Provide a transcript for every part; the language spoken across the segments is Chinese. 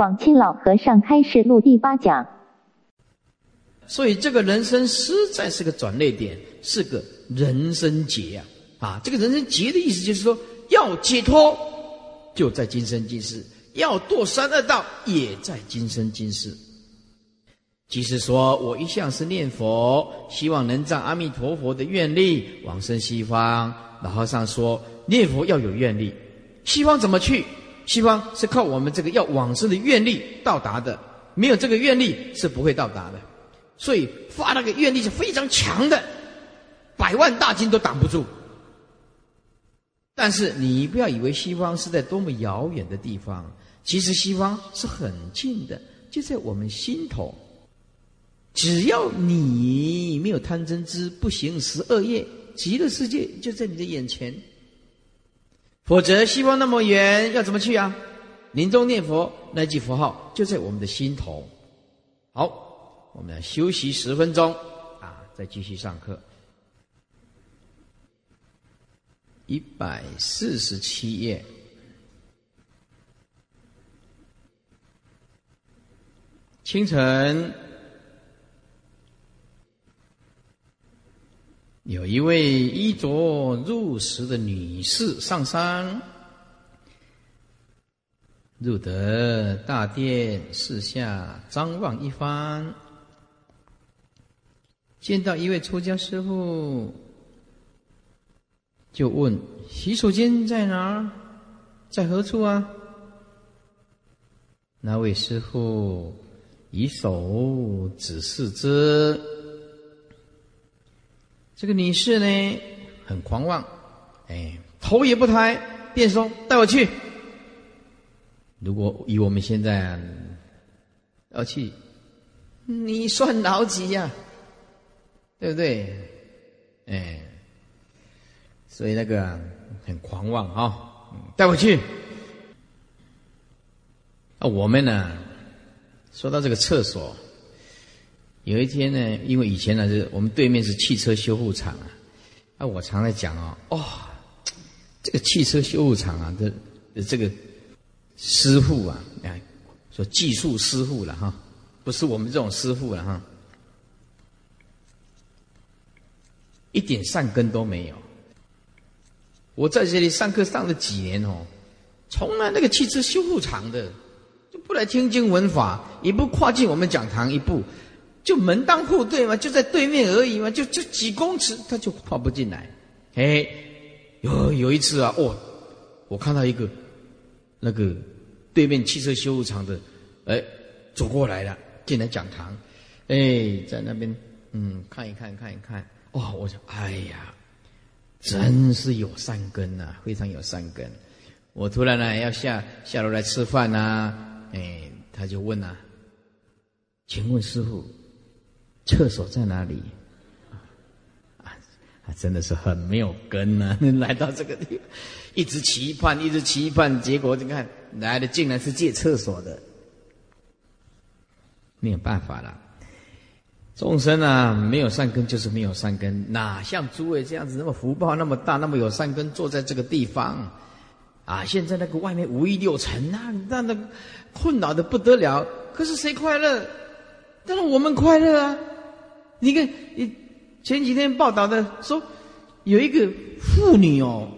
广清老和尚开示录第八讲。所以这个人生实在是个转捩点，是个人生劫啊！啊，这个人生劫的意思就是说，要解脱就在今生今世，要堕三恶道也在今生今世。即使说我一向是念佛，希望能仗阿弥陀佛的愿力往生西方。老和尚说，念佛要有愿力，西方怎么去？西方是靠我们这个要往生的愿力到达的，没有这个愿力是不会到达的。所以发那个愿力是非常强的，百万大军都挡不住。但是你不要以为西方是在多么遥远的地方，其实西方是很近的，就在我们心头。只要你没有贪嗔痴，不行十二业，极乐世界就在你的眼前。否则西方那么远，要怎么去啊？临终念佛那句佛号就在我们的心头。好。我们来休息十分钟，啊，再继续上课。一百四十七页，清晨，有一位衣着入时的女士上山，入得大殿，四下张望一番。见到一位出家师傅，就问：“洗手间在哪儿？在何处啊？”那位师傅以手指示之。这个女士呢，很狂妄，哎，头也不抬，便说：“带我去。”如果以我们现在要去，你算老几呀？对不对？哎，所以那个很狂妄啊！带我去。啊，我们呢，说到这个厕所，有一天呢，因为以前呢是我们对面是汽车修护厂啊，啊，我常在讲哦，哦，这个汽车修护厂啊的这个师傅啊，哎，说技术师傅了哈，不是我们这种师傅了哈。一点善根都没有。我在这里上课上了几年哦，从来那个汽车修护厂的就不来听经闻法，也不跨进我们讲堂一步，就门当户对嘛，就在对面而已嘛，就就几公尺他就跨不进来。哎，有有一次啊，哦，我看到一个那个对面汽车修护厂的，哎，走过来了，进来讲堂，哎，在那边嗯看一看看一看。哇！我想，哎呀，真是有善根呐，非常有善根。我突然呢要下下楼来吃饭呐，哎，他就问呐：“请问师傅，厕所在哪里？”啊，真的是很没有根呐！来到这个地方，一直期盼，一直期盼，结果你看来的竟然是借厕所的，没有办法了。众生啊，没有善根就是没有善根，哪像诸位这样子那么福报那么大，那么有善根，坐在这个地方，啊！现在那个外面五欲六尘啊，那那困扰的不得了。可是谁快乐？但是我们快乐啊！你看，你前几天报道的说，有一个妇女哦，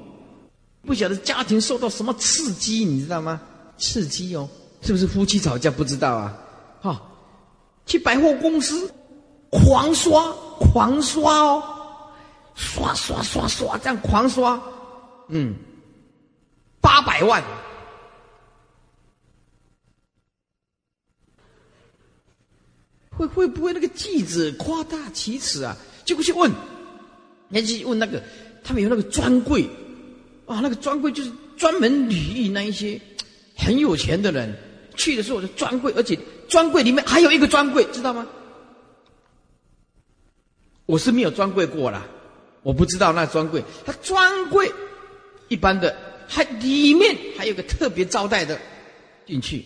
不晓得家庭受到什么刺激，你知道吗？刺激哦，是不是夫妻吵架？不知道啊，哈，去百货公司。狂刷，狂刷哦，刷刷刷刷，这样狂刷，嗯，八百万，会会不会那个记者夸大其词啊？就过去问，人家去问那个，他们有那个专柜，啊，那个专柜就是专门礼遇那一些很有钱的人去的时候，就专柜，而且专柜里面还有一个专柜，知道吗？我是没有专柜过了，我不知道那专柜。他专柜一般的，还里面还有个特别招待的进去，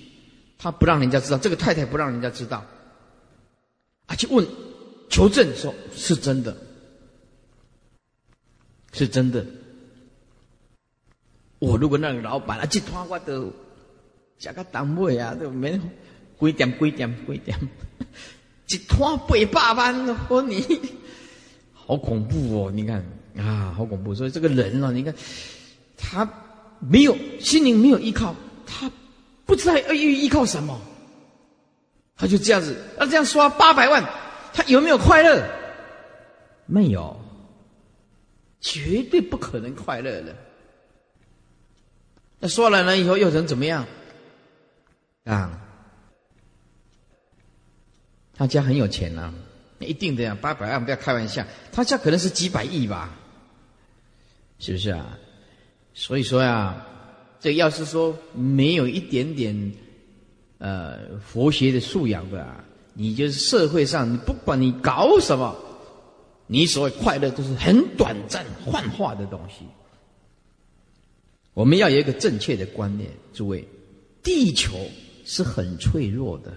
他不让人家知道，这个太太不让人家知道。啊，去问求证，说是真的，是真的。我如果那个老板啊，去拖我的加个单位啊，都没几点几点几点，一拖八百万哦，你好恐怖哦！你看啊，好恐怖。所以这个人呢，你看他没有心灵没有依靠，他不知道要依靠什么，他就这样子，那这样刷八百万，他有没有快乐？没有，绝对不可能快乐的。那刷了呢，以后又能怎么样？啊，他家很有钱呐，一定的呀，八百万不要开玩笑，他家可能是几百亿吧，是不是啊？所以说呀，这要是说没有一点点呃佛学的素养的，你就是社会上，你不管你搞什么，你所谓快乐都是很短暂、幻化的东西。我们要有一个正确的观念，诸位，地球。是很脆弱的。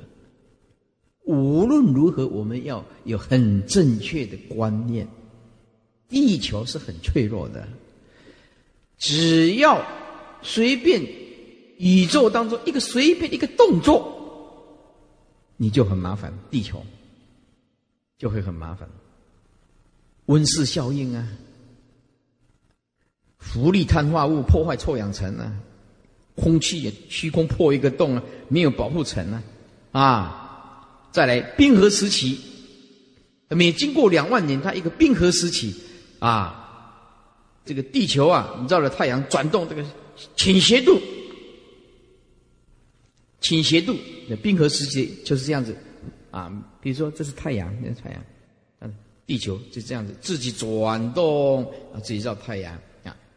无论如何，我们要有很正确的观念。地球是很脆弱的，只要随便宇宙当中一个随便一个动作，你就很麻烦，地球就会很麻烦。温室效应啊，氟利碳化物破坏臭氧层啊。空气也虚空破一个洞啊，没有保护层啊，啊，再来冰河时期，每经过两万年，它一个冰河时期啊，这个地球啊，绕着太阳转动，这个倾斜度，倾斜度，那冰河时期就是这样子啊。比如说这是太阳，那是太阳，嗯，地球就这样子自己转动啊，自己绕太阳。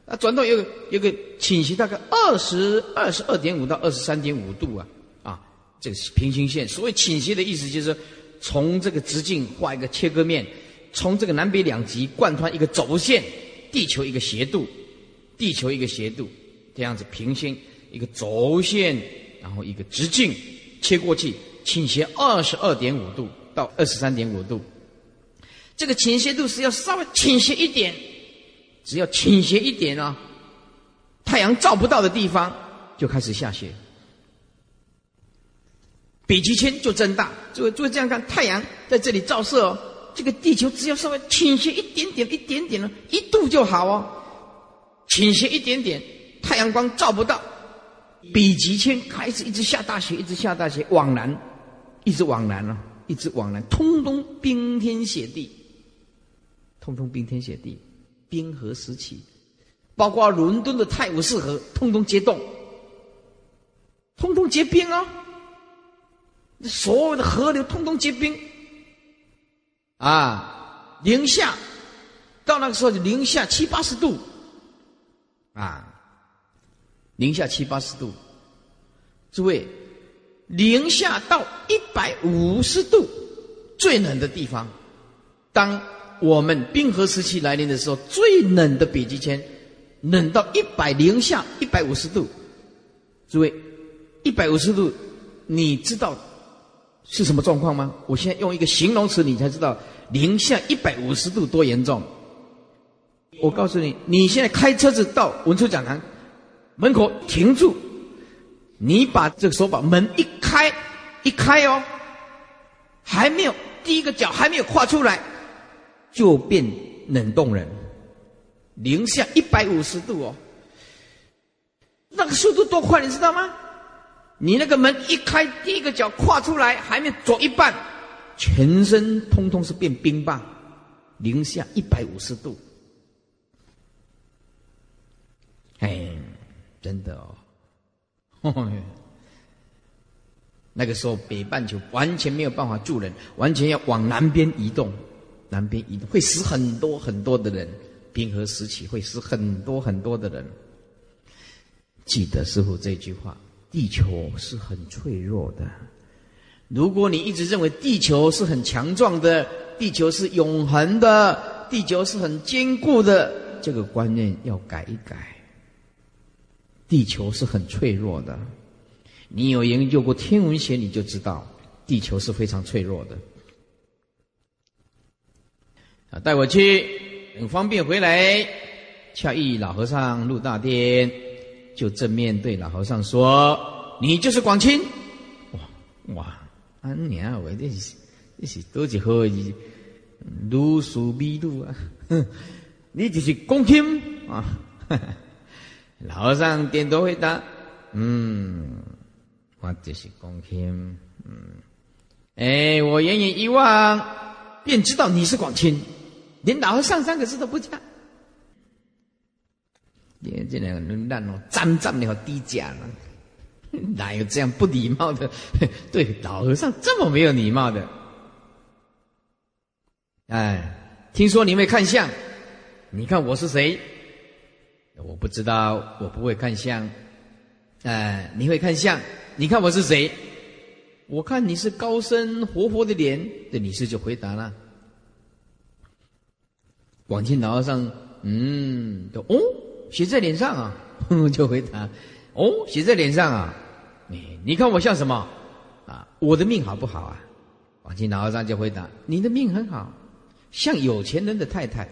啊，转动有有个倾斜，大概二十二十二点五到二十三点五度啊，啊，这个平行线。所谓倾斜的意思，就是从这个直径画一个切割面，从这个南北两极贯穿一个轴线，地球一个斜度，地球一个斜度，这样子平行一个轴线，然后一个直径切过去，倾斜二十二点五度到二十三点五度，这个倾斜度是要稍微倾斜一点。只要倾斜一点啊，太阳照不到的地方就开始下雪，北极圈就增大。就就这样看，太阳在这里照射哦，这个地球只要稍微倾斜一点点、一点点呢，一度就好哦。倾斜一点点，太阳光照不到，北极圈开始一直下大雪，一直下大雪，往南，一直往南啊，一直往南，通通冰天雪地，通通冰天雪地。冰河时期，包括伦敦的泰晤士河，通通结冻，通通结冰啊！所有的河流通通结冰，啊，零下，到那个时候零下七八十度，啊，零下七八十度，诸位，零下到一百五十度，最冷的地方，当。我们冰河时期来临的时候，最冷的北极圈，冷到一百零下一百五十度。诸位，一百五十度，你知道是什么状况吗？我现在用一个形容词，你才知道零下一百五十度多严重。我告诉你，你现在开车子到文殊讲堂门口停住，你把这个手把门一开，一开哦，还没有第一个脚还没有跨出来。就变冷冻人，零下一百五十度哦，那个速度多快，你知道吗？你那个门一开，第一个脚跨出来，还没走一半，全身通通是变冰棒，零下一百五十度，哎，真的哦，那个时候北半球完全没有办法住人，完全要往南边移动。南边移动会死很多很多的人，冰河时期会死很多很多的人。记得师傅这句话：地球是很脆弱的。如果你一直认为地球是很强壮的，地球是永恒的，地球是很坚固的，这个观念要改一改。地球是很脆弱的。你有研究过天文学，你就知道地球是非常脆弱的。啊，带我去，很方便回来。恰遇老和尚入大殿，就正面对老和尚说：“你就是广清。哇哇，安娘我，这是这是多一好字，如数弥路啊！你就是广清啊！老和尚点头回答：“嗯，我就是广清。嗯，哎，我远远一望，便知道你是广清，连老和尚三个字都不讲。”你这两个人烂哦，脏脏的好低价了，哪有这样不礼貌的？对老和尚这么没有礼貌的？哎，听说你会看相，你看我是谁？我不知道，我不会看相。哎，你会看相？你看我是谁？我看你是高深活泼的脸。这女士就回答了。广清老和尚，嗯，都哦。写在脸上啊，就回答：“哦，写在脸上啊，你你看我像什么啊？我的命好不好啊？”王清老和尚就回答：“你的命很好，像有钱人的太太。”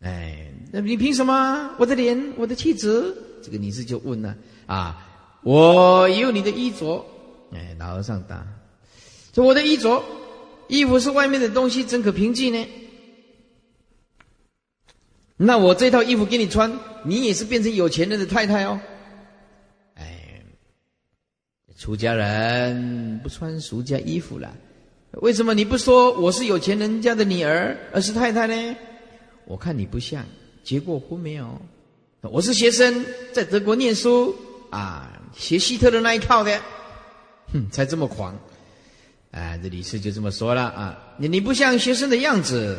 哎，那你凭什么？我的脸，我的气质？这个女士就问了：“啊，我有你的衣着。”哎，老和尚答：“说我的衣着，衣服是外面的东西，怎可凭借呢？”那我这套衣服给你穿，你也是变成有钱人的太太哦。哎，出家人不穿俗家衣服了，为什么你不说我是有钱人家的女儿，而是太太呢？我看你不像，结过婚没有？我是学生，在德国念书啊，学希特勒那一套的，哼，才这么狂。啊，这李斯就这么说了啊，你你不像学生的样子。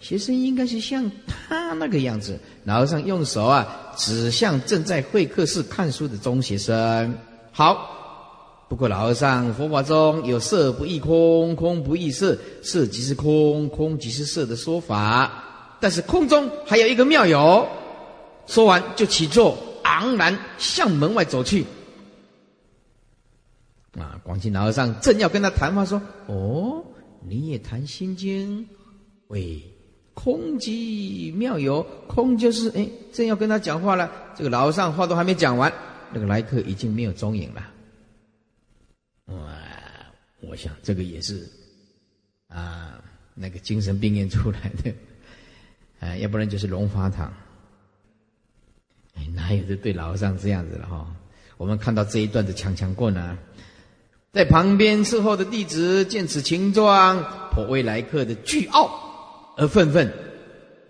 学生应该是像他那个样子，老和尚用手啊指向正在会客室看书的中学生。好，不过老和尚佛法中有色不异空，空不异色，色即是空，空即是色的说法。但是空中还有一个妙友。说完就起坐，昂然向门外走去。啊，广清老和尚正要跟他谈话，说：“哦，你也谈心经？喂。”空即妙有，空就是哎，正要跟他讲话了，这个老和尚话都还没讲完，那个来客已经没有踪影了。哇，我想这个也是啊，那个精神病院出来的，哎，要不然就是龙华堂。哎，哪有的对老和尚这样子了哈？我们看到这一段的强强棍呢，在旁边伺候的弟子见此情状，颇为来客的倨傲。而愤愤，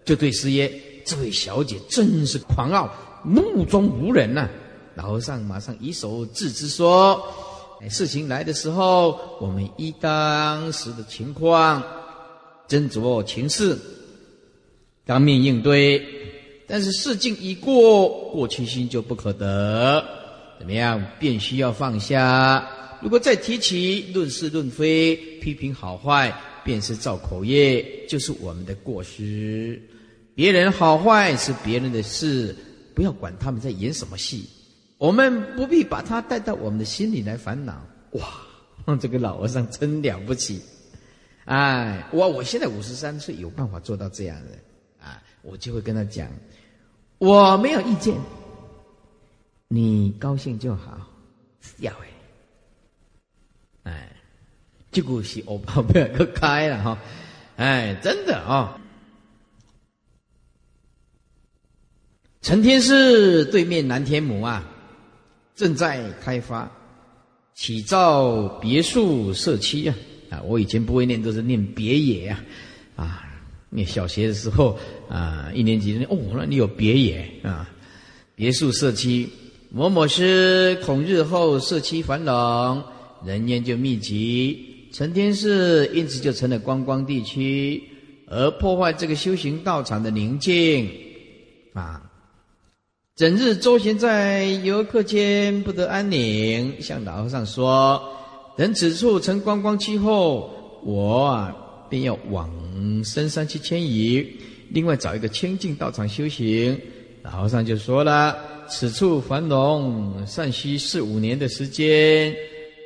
就对师爷：“这位小姐真是狂傲，目中无人呐！”老和尚马上以手制之说：“事情来的时候，我们依当时的情况斟酌情势，当面应对。但是事境已过，过去心就不可得。怎么样？便需要放下。如果再提起论是论非，批评好坏。”便是造口业，就是我们的过失。别人好坏是别人的事，不要管他们在演什么戏，我们不必把他带到我们的心里来烦恼。哇，这个老和尚真了不起！哎，我我现在五十三岁，有办法做到这样的，我就会跟他讲，我没有意见，你高兴就好，要哎，哎。这股是我跑不了个开了哈，哎，真的啊！成天寺对面南天母啊，正在开发，起造别墅社区啊啊！我以前不会念，都是念别野啊啊！你小学的时候啊，一年级哦，那你有别野啊？别墅社区，某某师恐日后社区繁荣，人烟就密集。成天寺因此就成了观光地区，而破坏这个修行道场的宁静啊！整日周旋在游客间，不得安宁。向老和尚说：“等此处成观光区后，我啊便要往深山去迁移，另外找一个清净道场修行。”老和尚就说了：“此处繁荣，尚需四五年的时间。”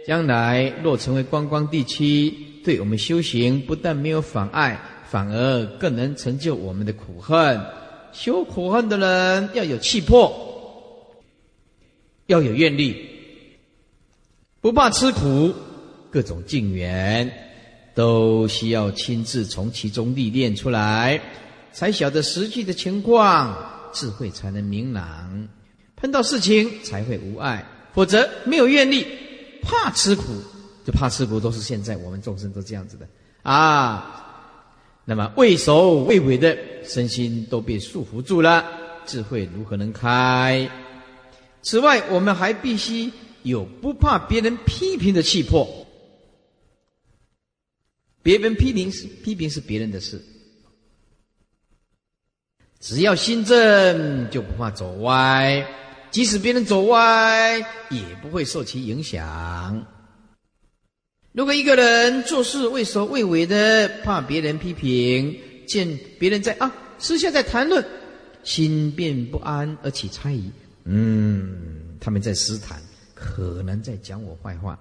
将来若成为观光地区，对我们修行不但没有妨碍，反而更能成就我们的苦恨。修苦恨的人要有气魄，要有愿力，不怕吃苦，各种境缘都需要亲自从其中历练出来，才晓得实际的情况，智慧才能明朗。碰到事情才会无碍，否则没有愿力，怕吃苦，就怕吃苦，都是现在我们众生都这样子的啊。那么畏首畏尾的身心都被束缚住了，智慧如何能开？此外，我们还必须。有不怕别人批评的气魄，别人批评是批评是别人的事，只要心正就不怕走歪，即使别人走歪也不会受其影响。如果一个人做事畏首畏尾的，怕别人批评，见别人在啊私下在谈论，心便不安而起猜疑，嗯，他们在私谈。可能在讲我坏话，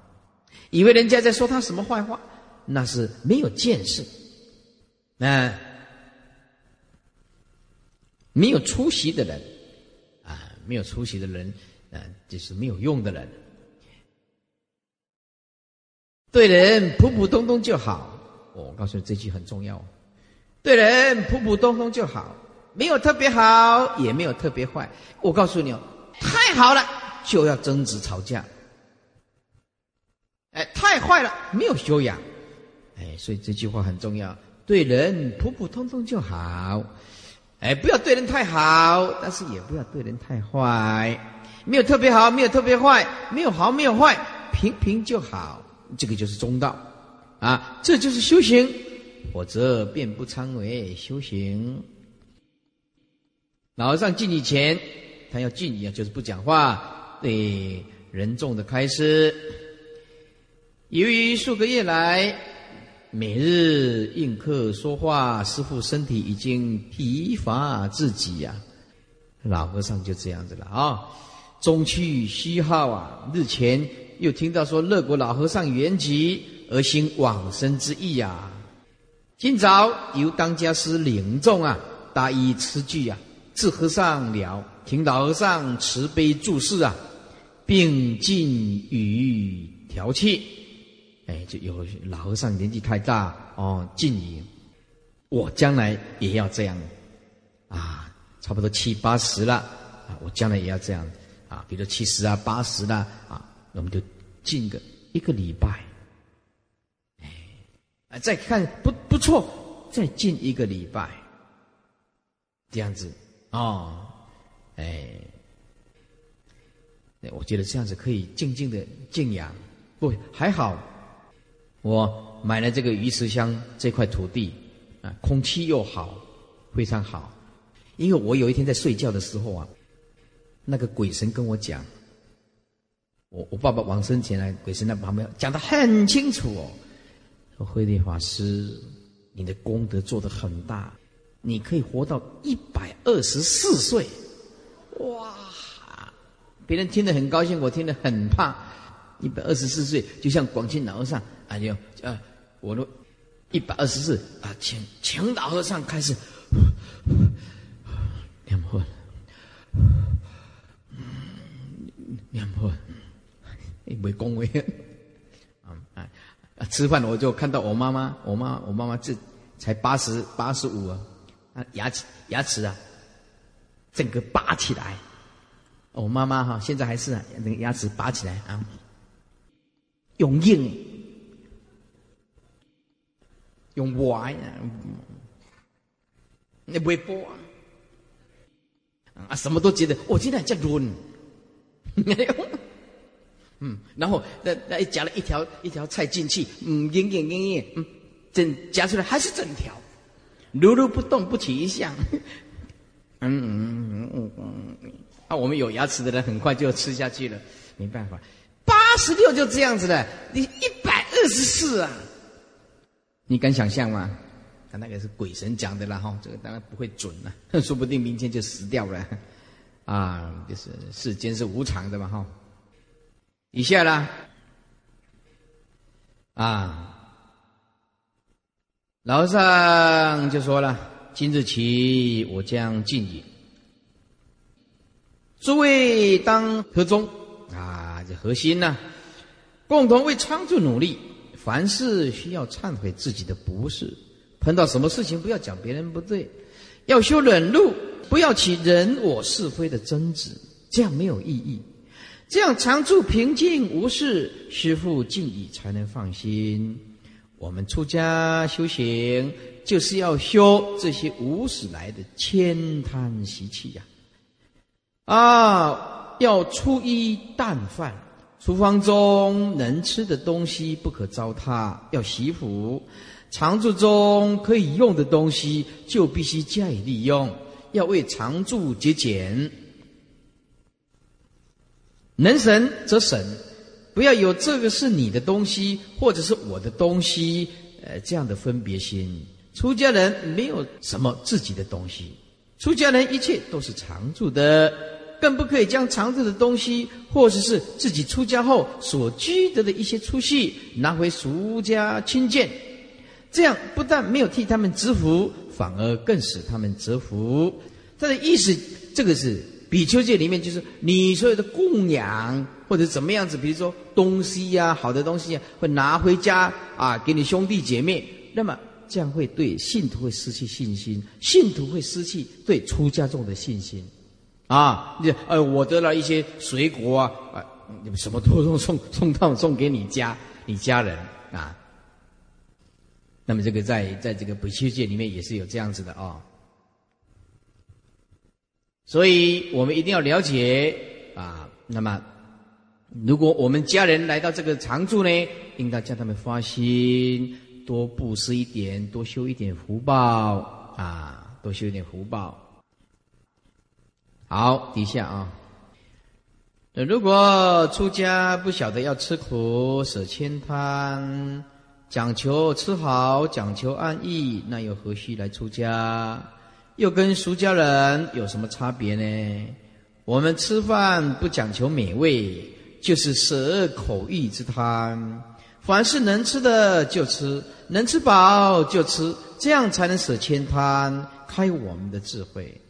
以为人家在说他什么坏话，那是没有见识，那没有出息的人，啊，没有出息的人，啊，就是没有用的人。对人普普通通就好，我告诉你这句很重要。对人普普通通就好，没有特别好，也没有特别坏。我告诉你哦，太好了。就要争执吵架，哎，太坏了，没有修养，哎，所以这句话很重要。对人普普通通就好，哎，不要对人太好，但是也不要对人太坏，没有特别好，没有特别坏，没有好，没有坏，平平就好，这个就是中道啊，这就是修行，否则便不称为修行。老和尚进以前，他要敬礼啊，就是不讲话。对人众的开示，由于数个月来每日应客说话，师傅身体已经疲乏至极呀。老和尚就这样子了啊，中去虚耗啊。日前又听到说乐国老和尚圆寂而心往生之意呀。今早由当家师领众啊，答以此句啊，致和尚了，请老和尚慈悲注释啊。并进语调气，哎，就有老和尚年纪太大哦，敬语，我将来也要这样，啊，差不多七八十了啊，我将来也要这样啊，比如七十啊、八十啦啊，我们就敬个一个礼拜，哎，再看不不错，再敬一个礼拜，这样子哦，哎。我觉得这样子可以静静的静养，不还好？我买了这个鱼池乡这块土地，啊，空气又好，非常好。因为我有一天在睡觉的时候啊，那个鬼神跟我讲，我我爸爸往生前来，鬼神在旁边讲的很清楚哦，说慧律法师，你的功德做得很大，你可以活到一百二十四岁，哇！别人听得很高兴，我听得很怕。一百二十四岁，就像广清老和尚，啊，就啊，我都一百二十四啊，请请老和尚开始。念佛，念佛，没恭维啊。啊啊！吃饭我就看到我妈妈，我妈我妈妈这才八十八十五啊，啊牙齿牙齿啊，整个拔起来。我妈妈哈，现在还是那个牙齿拔起来啊，用硬，用歪啊，那不会播啊，什么都觉得我今天在润，嗯，然后那那夹了一条一条菜进去，嗯，硬硬硬硬，嗯，整夹出来还是整条，如如不动，不起一相，嗯嗯嗯嗯嗯。啊，我们有牙齿的人很快就吃下去了，没办法。八十六就这样子了，你一百二十四啊，你敢想象吗？他那个是鬼神讲的了，哈，这个当然不会准了，说不定明天就死掉了。啊，就是世间是无常的嘛，哈。以下啦，啊，老和尚就说了：今日起，我将禁饮。诸位当何中啊？这核心呢？共同为常住努力。凡事需要忏悔自己的不是，碰到什么事情不要讲别人不对，要修忍辱，不要起人我是非的争执，这样没有意义。这样常住平静无事，师父敬意才能放心。我们出家修行，就是要修这些无始来的悭贪习气呀！啊，要粗衣淡饭，厨房中能吃的东西不可糟蹋，要洗服；常住中可以用的东西就必须加以利用，要为常住节俭。能省则省，不要有这个是你的东西，或者是我的东西，呃，这样的分别心。出家人没有什么自己的东西，出家人一切都是常住的，更不可以将藏住的东西，或者是自己出家后所积得的一些出息，拿回俗家亲见。这样不但没有替他们知福，反而更使他们折福。他的意思，这个是。比丘戒里面就是你所有的供养或者怎么样子，比如说东西呀、好的东西啊，会拿回家啊给你兄弟姐妹，那么这样会对信徒会失去信心，信徒会失去对出家众的信心，啊，你呃我得了一些水果啊啊，什么都送送送到送给你家你家人啊，那么这个在在这个比丘戒里面也是有这样子的啊。所以我们一定要了解啊。那么，如果我们家人来到这个常住呢，应当叫他们发心，多布施一点，多修一点福报啊，多修一点福报。好，底下啊，那如果出家不晓得要吃苦、舍千贪，讲求吃好、讲求安逸，那又何须来出家？又跟俗家人有什么差别呢？我们吃饭不讲求美味，就是舍口欲之贪。凡是能吃的就吃，能吃饱就吃，这样才能舍千贪，开我们的智慧。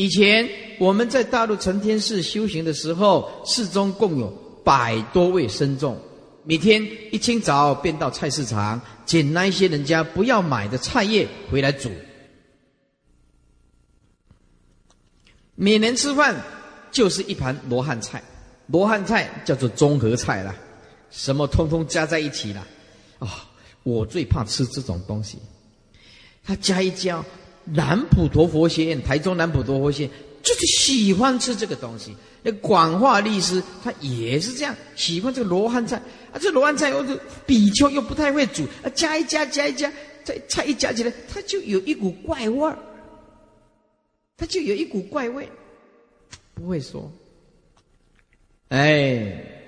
以前我们在大陆成天寺修行的时候，寺中共有百多位僧众，每天一清早便到菜市场捡那一些人家不要买的菜叶回来煮。每年吃饭就是一盘罗汉菜，罗汉菜叫做综合菜啦，什么通通加在一起了。啊，我最怕吃这种东西。他加一加，南普陀佛学院，台中南普陀佛学院就是喜欢吃这个东西。那广化律师他也是这样，喜欢这个罗汉菜啊。这罗汉菜又是比丘又不太会煮，啊，加一加加一加，这菜一加起来，它就有一股怪味儿。他就有一股怪味，不会说。哎，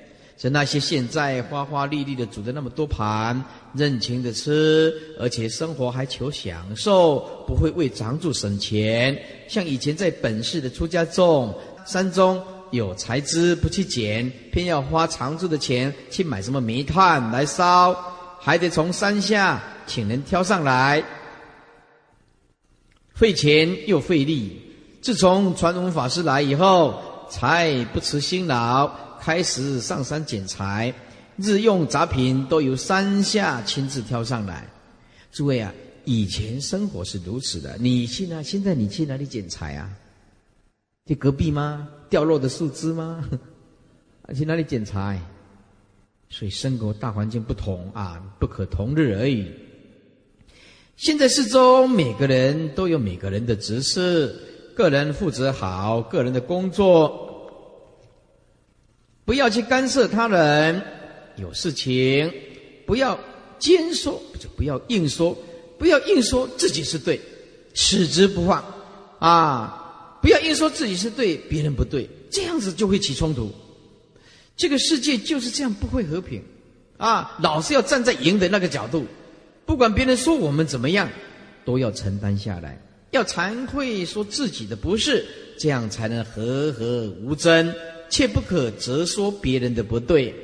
是那些现在花花绿绿的煮的那么多盘，任情的吃，而且生活还求享受，不会为长住省钱。像以前在本市的出家众，山中有财资不去捡，偏要花长住的钱去买什么煤炭来烧，还得从山下请人挑上来。费钱又费力。自从传统法师来以后，才不辞辛劳，开始上山捡柴，日用杂品都由山下亲自挑上来。诸位啊，以前生活是如此的，你去哪？现在你去哪里捡柴啊？去隔壁吗？掉落的树枝吗？去哪里捡柴？所以生活大环境不同啊，不可同日而语。现在四周每个人都有每个人的职事，个人负责好个人的工作，不要去干涉他人。有事情不要尖说，就不要硬说，不要硬说自己是对，矢之不放啊！不要硬说自己是对，别人不对，这样子就会起冲突。这个世界就是这样，不会和平啊！老是要站在赢的那个角度。不管别人说我们怎么样，都要承担下来，要惭愧说自己的不是，这样才能和和无争，切不可责说别人的不对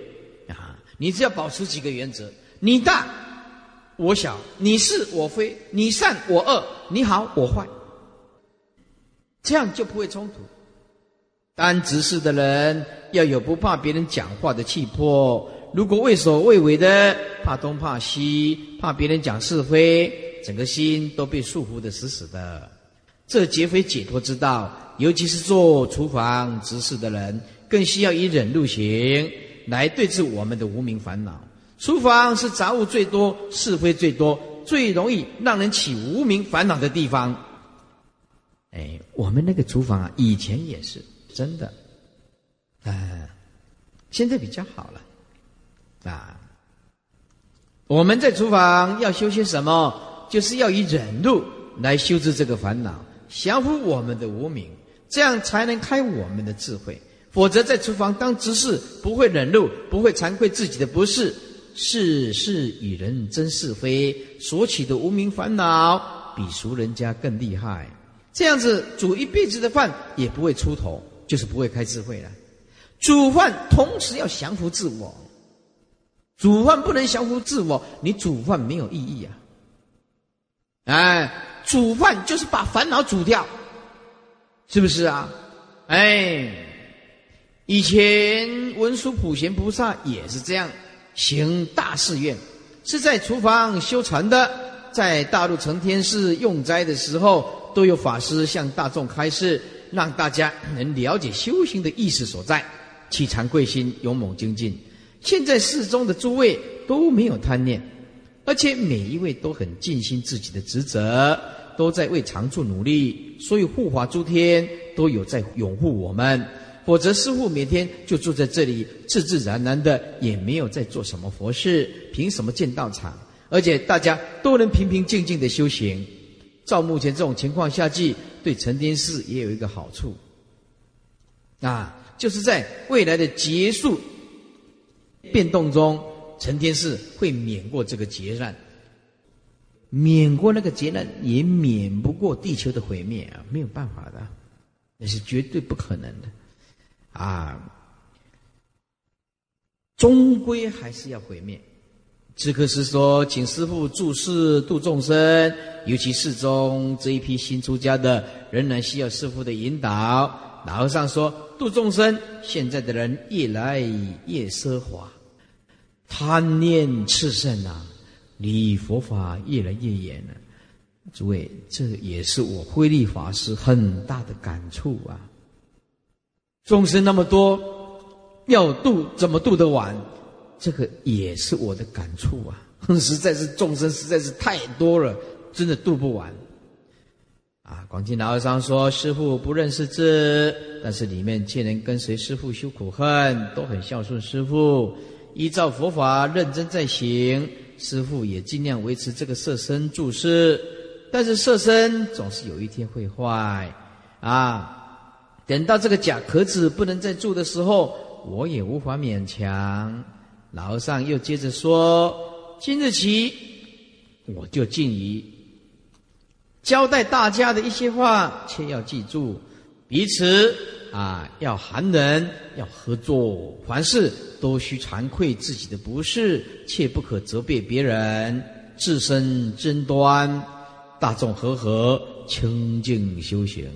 啊！你只要保持几个原则：你大我小，你是我非，你善我恶，你好我坏，这样就不会冲突。当执事的人要有不怕别人讲话的气魄。如果畏首畏尾的，怕东怕西，怕别人讲是非，整个心都被束缚的死死的，这绝非解脱之道。尤其是做厨房执事的人，更需要以忍辱行来对治我们的无名烦恼。厨房是杂物最多、是非最多、最容易让人起无名烦恼的地方。哎，我们那个厨房啊，以前也是真的，啊，现在比较好了，啊，我们在厨房要修些什么？就是要以忍辱来修治这个烦恼，降服我们的无名，这样才能开我们的智慧。否则，在厨房当执事，不会忍怒，不会惭愧自己的不是。事事与人争是非，所起的无名烦恼比俗人家更厉害。这样子煮一辈子的饭也不会出头，就是不会开智慧了。煮饭同时要降服自我，煮饭不能降服自我，你煮饭没有意义啊！哎，煮饭就是把烦恼煮掉，是不是啊？哎，以前文殊普贤菩萨也是这样。行大誓愿，是在厨房修禅的，在大陆成天寺用斋的时候，都有法师向大众开示，让大家能了解修行的意思所在，起惭愧心，勇猛精进。现在寺中的诸位都没有贪念，而且每一位都很尽心自己的职责，都在为长处努力，所以护法诸天都有在拥护我们。否则，师傅每天就住在这里，自自然然的，也没有在做什么佛事，凭什么建道场？而且大家都能平平静静的修行。照目前这种情况下去，对成天寺也有一个好处，啊，就是在未来的结束变动中，成天寺会免过这个劫难，免过那个劫难，也免不过地球的毁灭啊，没有办法的，那是绝对不可能的。啊，终归还是要毁灭。智克师说，请师父注释度众生，尤其寺中这一批新出家的，仍然需要师父的引导。老和尚说，度众生，现在的人越来越奢华，贪念炽盛啊，离佛法越来越远了。诸位，这也是我慧力法师很大的感触啊。众生那么多，要度怎么度得完？这个也是我的感触啊！实在是众生实在是太多了，真的度不完。啊，广清老和尚说：“师父不认识字，但是里面却能跟随师父修苦恨，都很孝顺师父，依照佛法认真在行。师父也尽量维持这个色身住世，但是色身总是有一天会坏啊。”等到这个假壳子不能再住的时候，我也无法勉强。老和尚又接着说：“今日起，我就尽于交代大家的一些话，切要记住，彼此啊要寒人，要合作，凡事都需惭愧自己的不是，切不可责备别人，自身争端，大众和和，清净修行。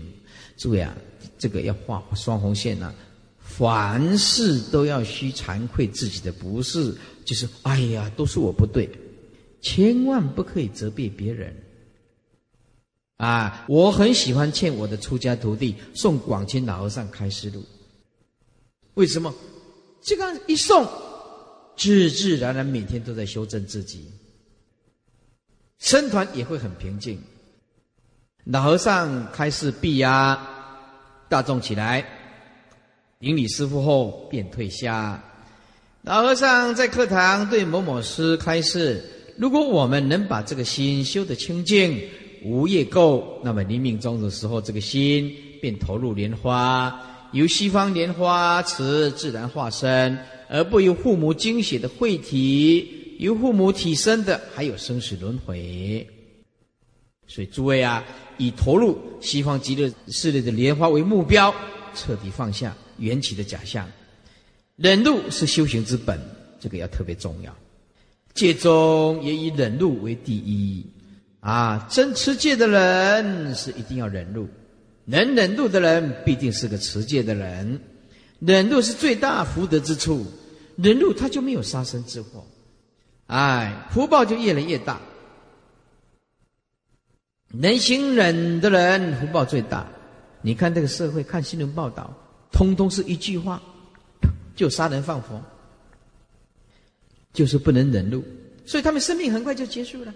注意啊！”这个要画双红线呐，凡事都要需惭愧自己的不是，就是哎呀，都是我不对，千万不可以责备别人。啊，我很喜欢劝我的出家徒弟送广清老和尚开示录，为什么？这个一送，自自然然每天都在修正自己，僧团也会很平静。老和尚开示毕呀。大众起来，顶礼师傅后便退下。老和尚在课堂对某某师开示：如果我们能把这个心修得清净、无业垢，那么临命终的时候，这个心便投入莲花，由西方莲花池自然化身，而不由父母精血的汇体，由父母体生的还有生死轮回。所以诸位啊。以投入西方极乐世界的莲花为目标，彻底放下缘起的假象。忍辱是修行之本，这个要特别重要。戒中也以忍辱为第一啊！真持戒的人是一定要忍辱，能忍辱的人必定是个持戒的人。忍辱是最大福德之处。忍辱他就没有杀生之祸，哎，福报就越来越大。能行忍的人福报最大。你看这个社会，看新闻报道，通通是一句话，就杀人放火，就是不能忍怒，所以他们生命很快就结束了。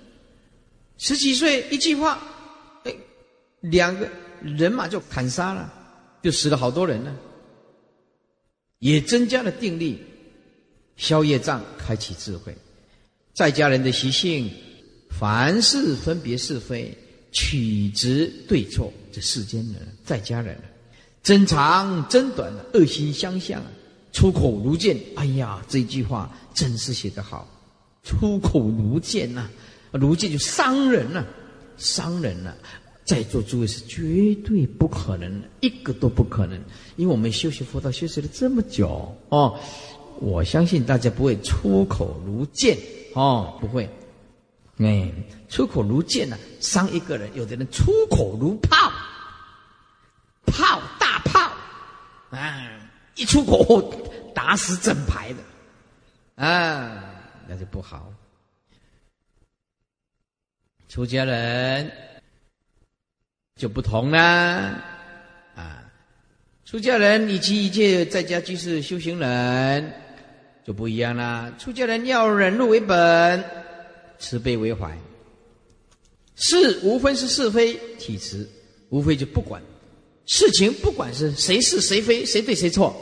十几岁一句话，哎，两个人马就砍杀了，就死了好多人了，也增加了定力，消业障，开启智慧。在家人的习性，凡事分别是非。取直对错，这世间人在家人，争长争短的恶心相向，出口如剑。哎呀，这句话真是写得好，出口如剑呐，如剑就伤人了，伤人了。在座诸位是绝对不可能，一个都不可能，因为我们修习佛道修习了这么久哦，我相信大家不会出口如剑哦，不会。哎，出口如剑呐，伤一个人；有的人出口如炮，炮大炮，啊，一出口打死整排的，啊，那就不好。出家人就不同啦，啊，出家人以及一切在家居士修行人就不一样啦。出家人要忍辱为本。慈悲为怀，是无分是是非，体慈无非就不管事情，不管是谁是谁非，谁对谁错，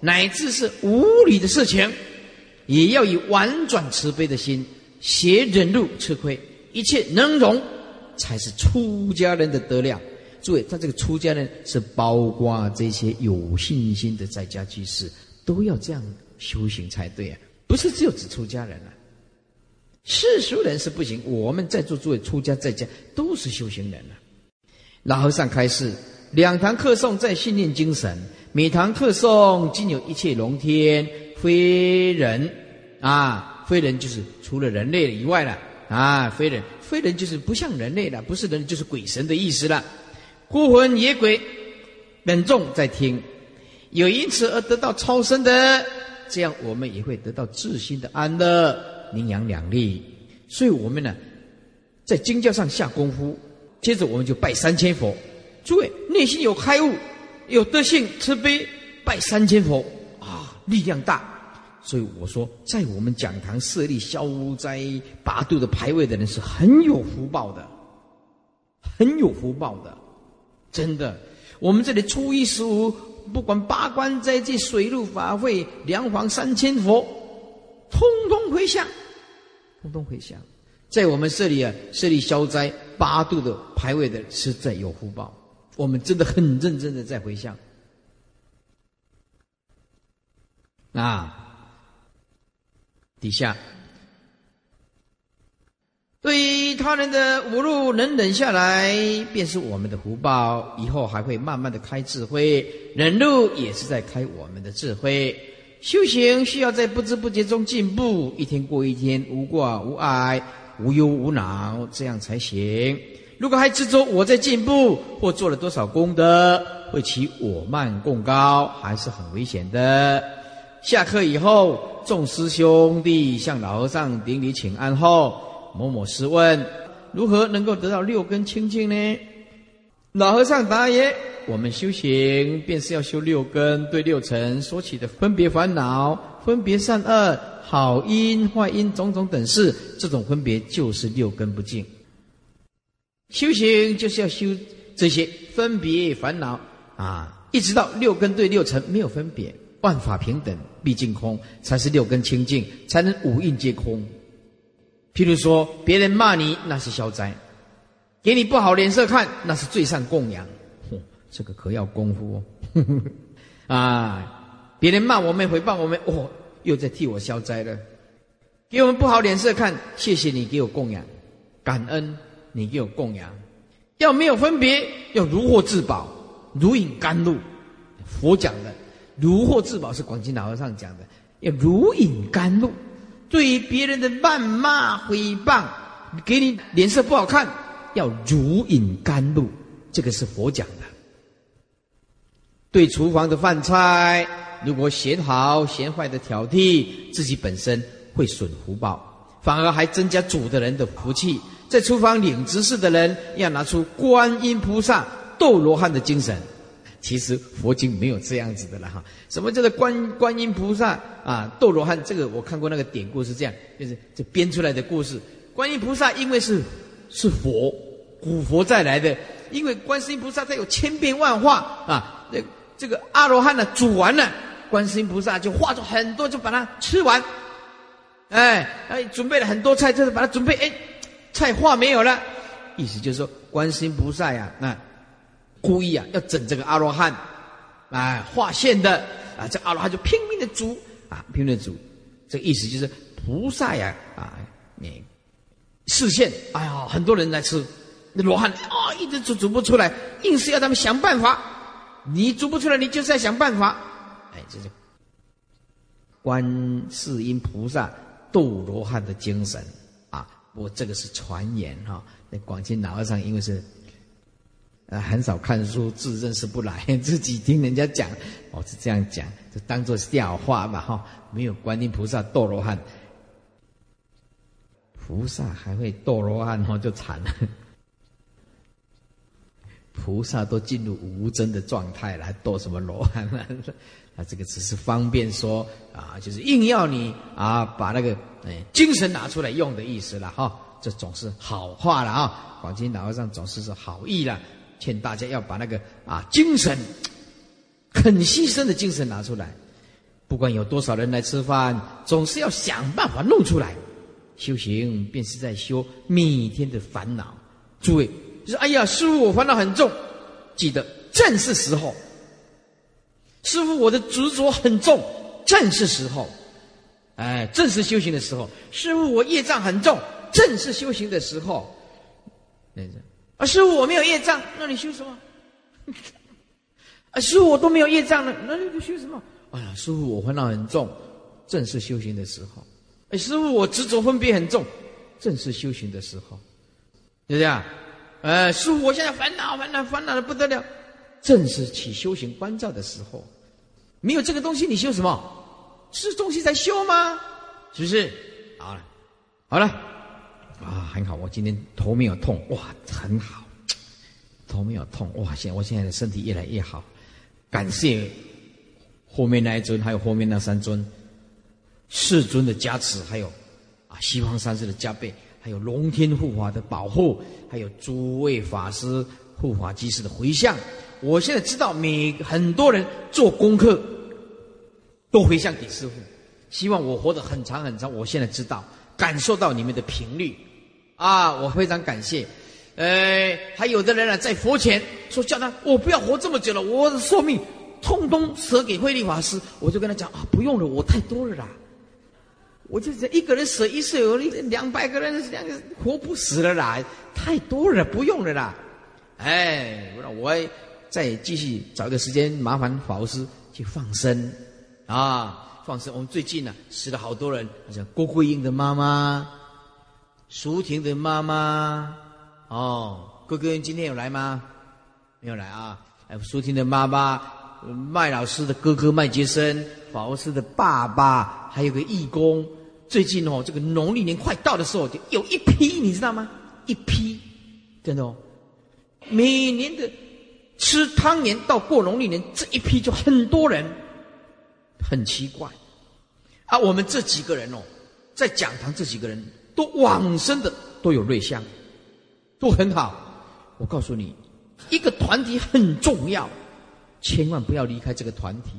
乃至是无理的事情，也要以婉转慈悲的心，携忍辱吃亏，一切能容，才是出家人的德量。诸位，他这个出家人是包括这些有信心的在家居士，都要这样修行才对啊，不是只有指出家人啊。世俗人是不行，我们在座诸位出家在家都是修行人了。老和尚开示：两堂课诵在训练精神，每堂课诵尽有一切龙天非人啊，非人就是除了人类以外了啊，非人非人就是不像人类了，不是人就是鬼神的意思了。孤魂野鬼本众在听，有因此而得到超生的，这样我们也会得到自心的安乐。名扬两利，所以我们呢，在经教上下功夫，接着我们就拜三千佛。诸位内心有开悟，有德性慈悲，拜三千佛啊，力量大。所以我说，在我们讲堂设立消灾八度的牌位的人是很有福报的，很有福报的，真的。我们这里初一十五，不管八关斋戒、水陆法会、梁皇三千佛，通通回向。通通回向，在我们这里啊，设立消灾八度的牌位的，实在有福报。我们真的很认真的在回向啊。底下，对于他人的侮辱能忍下来，便是我们的福报。以后还会慢慢的开智慧，忍辱也是在开我们的智慧。修行需要在不知不觉中进步，一天过一天，无挂无碍，无忧无恼，这样才行。如果还执着我在进步，或做了多少功德，会起我慢共高，还是很危险的。下课以后，众师兄弟向老和尚顶礼请安后，某某师问：如何能够得到六根清净呢？老和尚答曰。我们修行便是要修六根，对六尘所起的分别烦恼、分别善恶、好因坏因种种等事，这种分别就是六根不净。修行就是要修这些分别烦恼啊，一直到六根对六尘没有分别，万法平等，毕竟空，才是六根清净，才能五蕴皆空。譬如说，别人骂你，那是消灾；给你不好脸色看，那是最善供养。这个可要功夫哦，啊！别人骂我们、诽谤我们，哦，又在替我消灾了，给我们不好脸色看。谢谢你给我供养，感恩你给我供养。要没有分别，要如获至宝，如饮甘露。佛讲的如获至宝是广济老和尚讲的，要如饮甘露。对于别人的谩骂、诽谤，给你脸色不好看，要如饮甘露。这个是佛讲的。对厨房的饭菜如果嫌好嫌坏的挑剔，自己本身会损福报，反而还增加主的人的福气。在厨房领知识的人，要拿出观音菩萨、斗罗汉的精神。其实佛经没有这样子的了哈。什么叫做观观音菩萨啊？斗罗汉这个我看过那个典故是这样，就是这编出来的故事。观音菩萨因为是是佛，古佛再来的，因为观世音菩萨他有千变万化啊。那这个阿罗汉呢煮完了，观世音菩萨就化作很多，就把它吃完。哎哎，准备了很多菜，就是把它准备哎，菜化没有了，意思就是说观世音菩萨呀那。故意啊，要整这个阿罗汉，哎，划线的啊，这阿罗汉就拼命的煮啊，拼命的煮，这意思就是菩萨呀啊，你视线，哎呀，很多人来吃，那罗汉啊，一直煮煮不出来，硬是要他们想办法，你煮不出来，你就是要想办法，哎，这是观世音菩萨度罗汉的精神。啊，我这个是传言哈，那广清老和尚因为是。啊，很少看书，字认识不来，自己听人家讲，哦是这样讲，就当做笑话嘛哈。没有观音菩萨度罗汉，菩萨还会斗罗汉哦，就惨了。菩萨都进入无真的状态了，还斗什么罗汉呢？啊，这个只是方便说啊，就是硬要你啊，把那个哎精神拿出来用的意思了哈。这总是好话了啊，广清老和尚总是是好意了。劝大家要把那个啊精神，肯牺牲的精神拿出来，不管有多少人来吃饭，总是要想办法弄出来。修行便是在修每天的烦恼。诸位，就是哎呀，师傅我烦恼很重，记得正是时候。师傅我的执着很重，正是时候。哎，正是修行的时候。师傅我业障很重，正是修行的时候。那个。啊，师傅，我没有业障，那你修什么？啊，师傅，我都没有业障了，那你不修什么？哎呀，师傅，我烦恼很重，正是修行的时候。哎，师傅，我执着分别很重，正是修行的时候，就这样。哎，师傅，我现在烦恼烦恼烦恼的不得了，正是起修行关照的时候。没有这个东西，你修什么？是东西在修吗？是不是？好了，好了。啊，很好，我今天头没有痛，哇，很好，头没有痛，哇，现我现在的身体越来越好，感谢后面那一尊，还有后面那三尊世尊的加持，还有啊西方三世的加倍，还有龙天护法的保护，还有诸位法师护法居士的回向，我现在知道每很多人做功课都回向给师傅，希望我活得很长很长，我现在知道感受到你们的频率。啊，我非常感谢，呃，还有的人呢，在佛前说叫他我不要活这么久了，我的寿命通通舍给慧律法师，我就跟他讲啊，不用了，我太多了啦，我就一个人死一世，有两百个人两个活不死了啦，太多了，不用了啦，哎，我再继续找个时间，麻烦法师去放生啊，放生。我们最近呢死了好多人，像郭桂英的妈妈。淑婷的妈妈，哦，哥哥今天有来吗？没有来啊。哎，淑婷的妈妈，麦老师的哥哥麦杰森，法师的爸爸，还有个义工。最近哦，这个农历年快到的时候，就有一批，你知道吗？一批，真的哦。每年的吃汤圆到过农历年，这一批就很多人，很奇怪。啊，我们这几个人哦，在讲堂这几个人。都往生的都有瑞相，都很好。我告诉你，一个团体很重要，千万不要离开这个团体，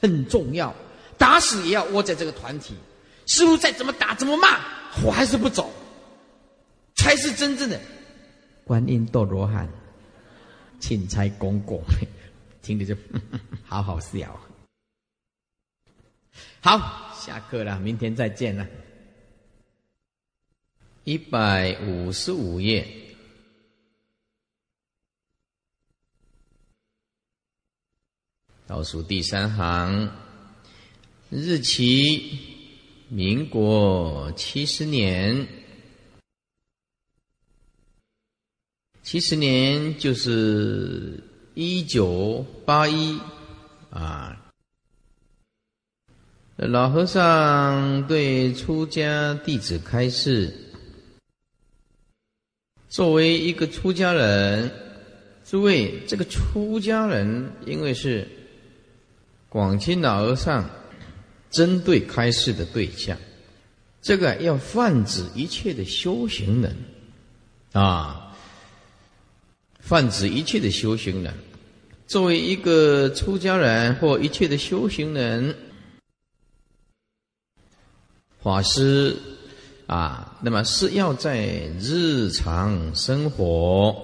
很重要。打死也要窝在这个团体。师傅再怎么打怎么骂，我还是不走，才是真正的观音斗罗汉，钦差公公，听着就好好笑。好，下课了，明天再见了。一百五十五页，倒数第三行，日期民国七十年，七十年就是一九八一啊。老和尚对出家弟子开示：作为一个出家人，诸位，这个出家人因为是广清老和尚针对开示的对象，这个要泛指一切的修行人啊，泛指一切的修行人。作为一个出家人或一切的修行人。法师啊，那么是要在日常生活、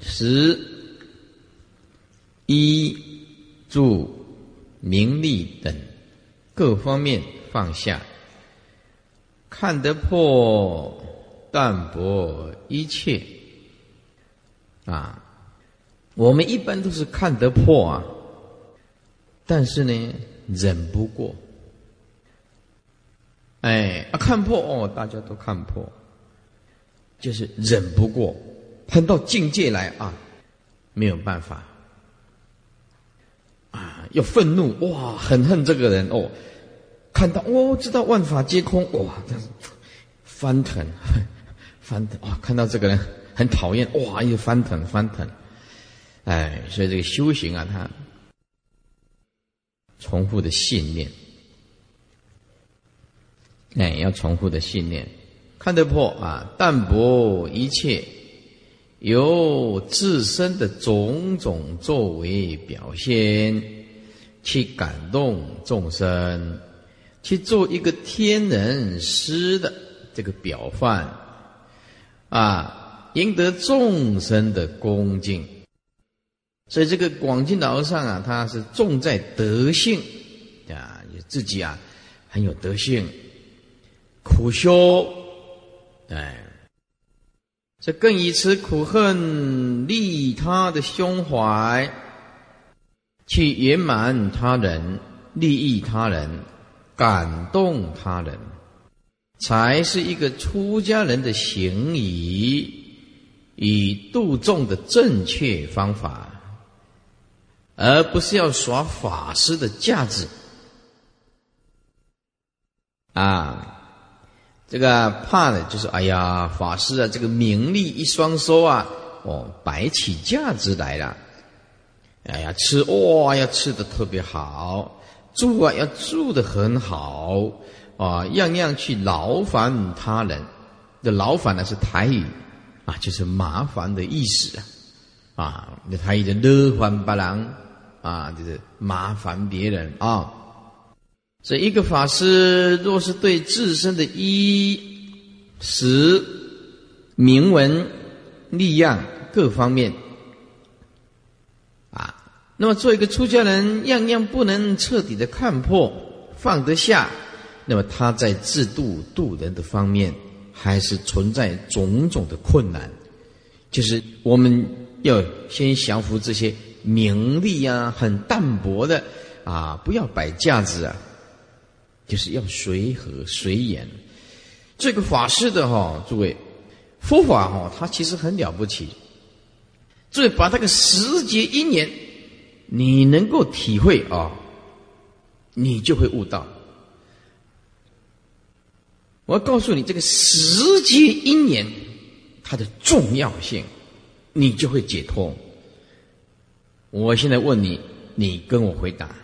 食、衣、住、名利等各方面放下，看得破，淡泊一切。啊，我们一般都是看得破啊，但是呢，忍不过。哎，啊，看破哦，大家都看破，就是忍不过，碰到境界来啊，没有办法，啊，要愤怒哇，很恨这个人哦，看到哦，知道万法皆空哇，这是翻腾，翻腾哇，看到这个人很讨厌哇，又翻腾翻腾，哎，所以这个修行啊，它重复的信念。哎，要重复的信念，看得破啊！淡泊一切，由自身的种种作为表现，去感动众生，去做一个天人师的这个表范，啊，赢得众生的恭敬。所以这个广进老和尚啊，他是重在德性啊，自己啊很有德性。苦修，哎，这更以此苦恨利他的胸怀，去圆满他人、利益他人、感动他人，才是一个出家人的行仪与度众的正确方法，而不是要耍法师的架子啊。这个怕的就是哎呀，法师啊，这个名利一双收啊，哦，摆起架子来了。哎呀，吃哇，要吃的特别好；住啊，要住的很好啊，样样去劳烦他人。这劳烦呢是台语啊，就是麻烦的意思啊。啊，那台语的乐烦别人啊，就是麻烦别人啊。这一个法师，若是对自身的衣食名闻利样各方面，那么做一个出家人，样样不能彻底的看破放得下，那么他在自度度人的方面，还是存在种种的困难。就是我们要先降服这些名利啊，很淡薄的啊，不要摆架子啊。就是要随和随缘，这个法师的哈，诸位，佛法哈，它其实很了不起。所以把这个时节因缘，你能够体会啊，你就会悟道。我要告诉你，这个时节因缘它的重要性，你就会解脱。我现在问你，你跟我回答。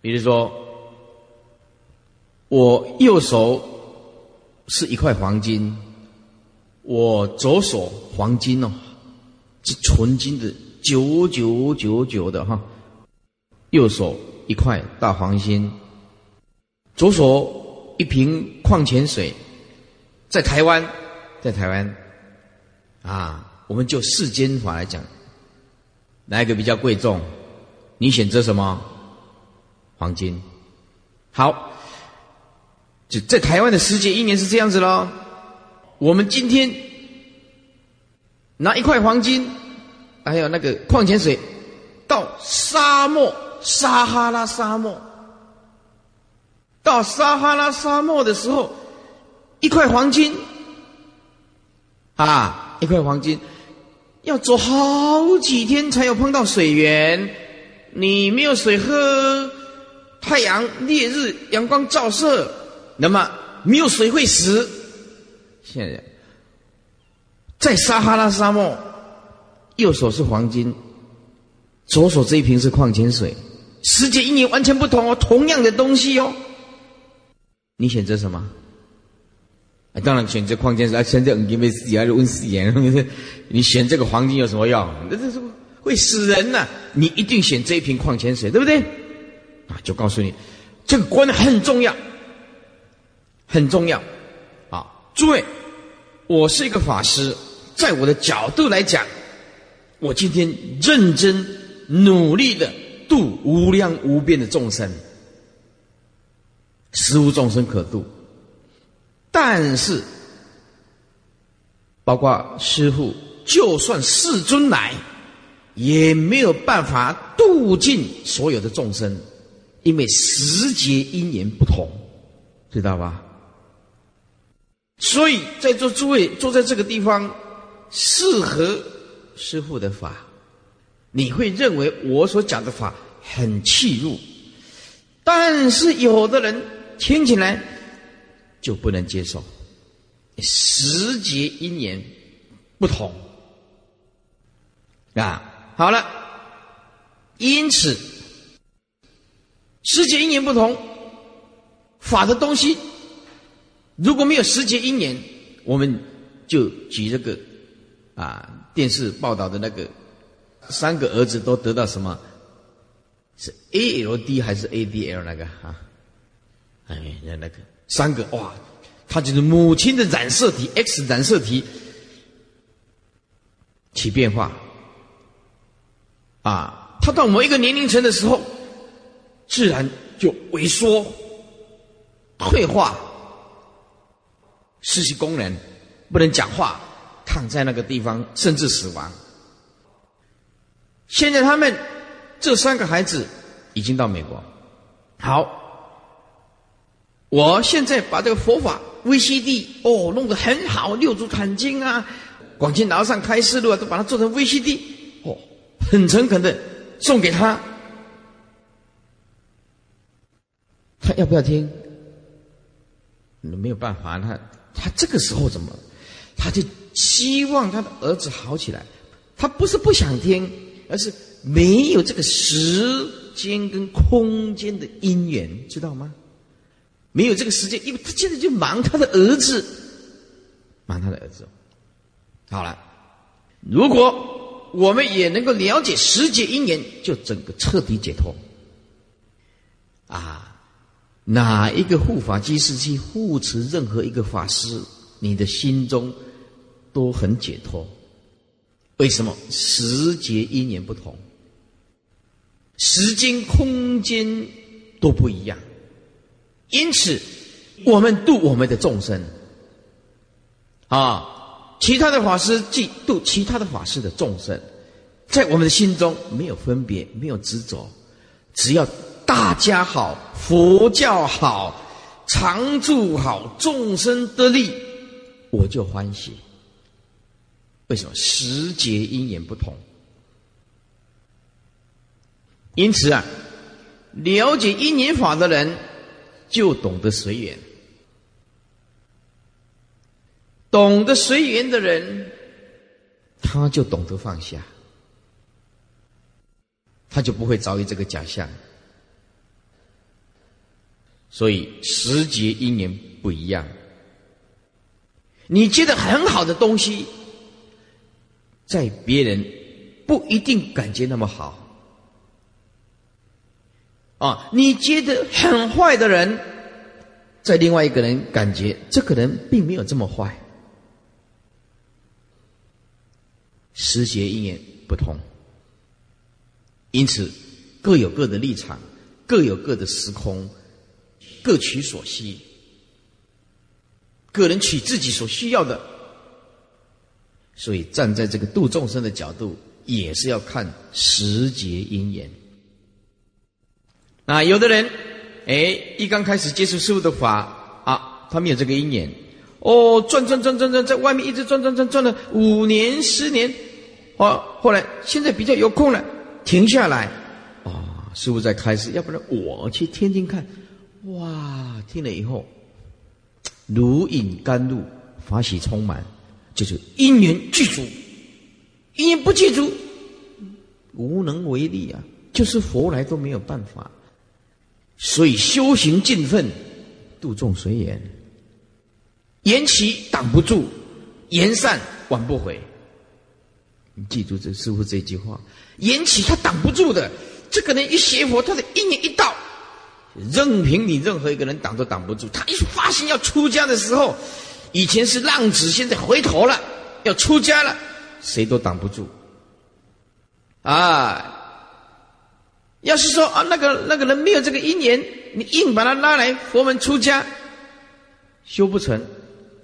比如说。我右手是一块黄金，我左手黄金哦，是纯金的，九九九九的哈。右手一块大黄金，左手一瓶矿泉水，在台湾，在台湾，啊，我们就世间法来讲，哪一个比较贵重？你选择什么？黄金。好。就在台湾的世界，一年是这样子喽。我们今天拿一块黄金，还有那个矿泉水，到沙漠撒哈拉沙漠，到撒哈拉沙漠的时候，一块黄金啊，一块黄金要走好几天才有碰到水源，你没有水喝，太阳烈日阳光照射，那么没有水会死。现在在撒哈拉沙漠，右手是黄金，左手这一瓶是矿泉水，时节一年完全不同哦，同样的东西哦。你选择什么？当然选择矿泉水。啊，选择因为自己还是温死言，你选这个黄金有什么用？那这是会死人呐！你一定选这一瓶矿泉水，对不对？啊，就告诉你，这个观念很重要，很重要。啊，诸位，我是一个法师，在我的角度来讲，我今天认真努力的度无量无边的众生。实无众生可度，但是，包括师父，就算世尊来，也没有办法度尽所有的众生，因为时节因缘不同，知道吧？所以在座诸位坐在这个地方，适合师父的法，你会认为我所讲的法很气入，但是有的人。听起来就不能接受，时节因缘不同啊。好了，因此时节因缘不同，法的东西如果没有时节因缘，我们就举这个啊电视报道的那个三个儿子都得到什么？是 A L D 还是 A D L 那个啊？哎，那那个三个哇，他就是母亲的染色体 X 染色体起变化啊，他到某一个年龄层的时候，自然就萎缩、退化、失去功能，不能讲话，躺在那个地方，甚至死亡。现在他们这三个孩子已经到美国，好。我现在把这个佛法 VCD 哦弄得很好，六祖坛经啊，广清老上开示录啊，都把它做成 VCD 哦，很诚恳的送给他，他要不要听？没有办法，他他这个时候怎么？他就希望他的儿子好起来，他不是不想听，而是没有这个时间跟空间的因缘，知道吗？没有这个时间，因为他现在就忙他的儿子，忙他的儿子。好了，如果我们也能够了解时节因缘，就整个彻底解脱。啊，哪一个护法居士去护持任何一个法师，你的心中都很解脱。为什么？时节因缘不同，时间空间都不一样。因此，我们度我们的众生，啊，其他的法师即度其他的法师的众生，在我们的心中没有分别，没有执着，只要大家好，佛教好，常住好，众生得利，我就欢喜。为什么？时节因缘不同，因此啊，了解因缘法的人。就懂得随缘，懂得随缘的人，他就懂得放下，他就不会遭遇这个假象。所以时节因缘不一样，你觉得很好的东西，在别人不一定感觉那么好。啊，你觉得很坏的人，在另外一个人感觉这个人并没有这么坏，时节因缘不同，因此各有各的立场，各有各的时空，各取所需，个人取自己所需要的，所以站在这个度众生的角度，也是要看时节因缘。啊，有的人，哎，一刚开始接触师傅的法啊，他没有这个因缘，哦，转转转转转，在外面一直转转转转了五年十年，哦，后来现在比较有空了，停下来，哦，师傅在开示，要不然我去听听看。哇，听了以后，如饮甘露，法喜充满，就是因缘具足，因缘不具足，无能为力啊！就是佛来都没有办法。所以修行尽分，度众随缘，缘起挡不住，言善挽不回。你记住这师傅这句话：缘起他挡不住的。这个人一邪佛，他的一年一到，任凭你任何一个人挡都挡不住。他一发心要出家的时候，以前是浪子，现在回头了，要出家了，谁都挡不住。啊！要是说啊，那个那个人没有这个因缘，你硬把他拉来佛门出家，修不成。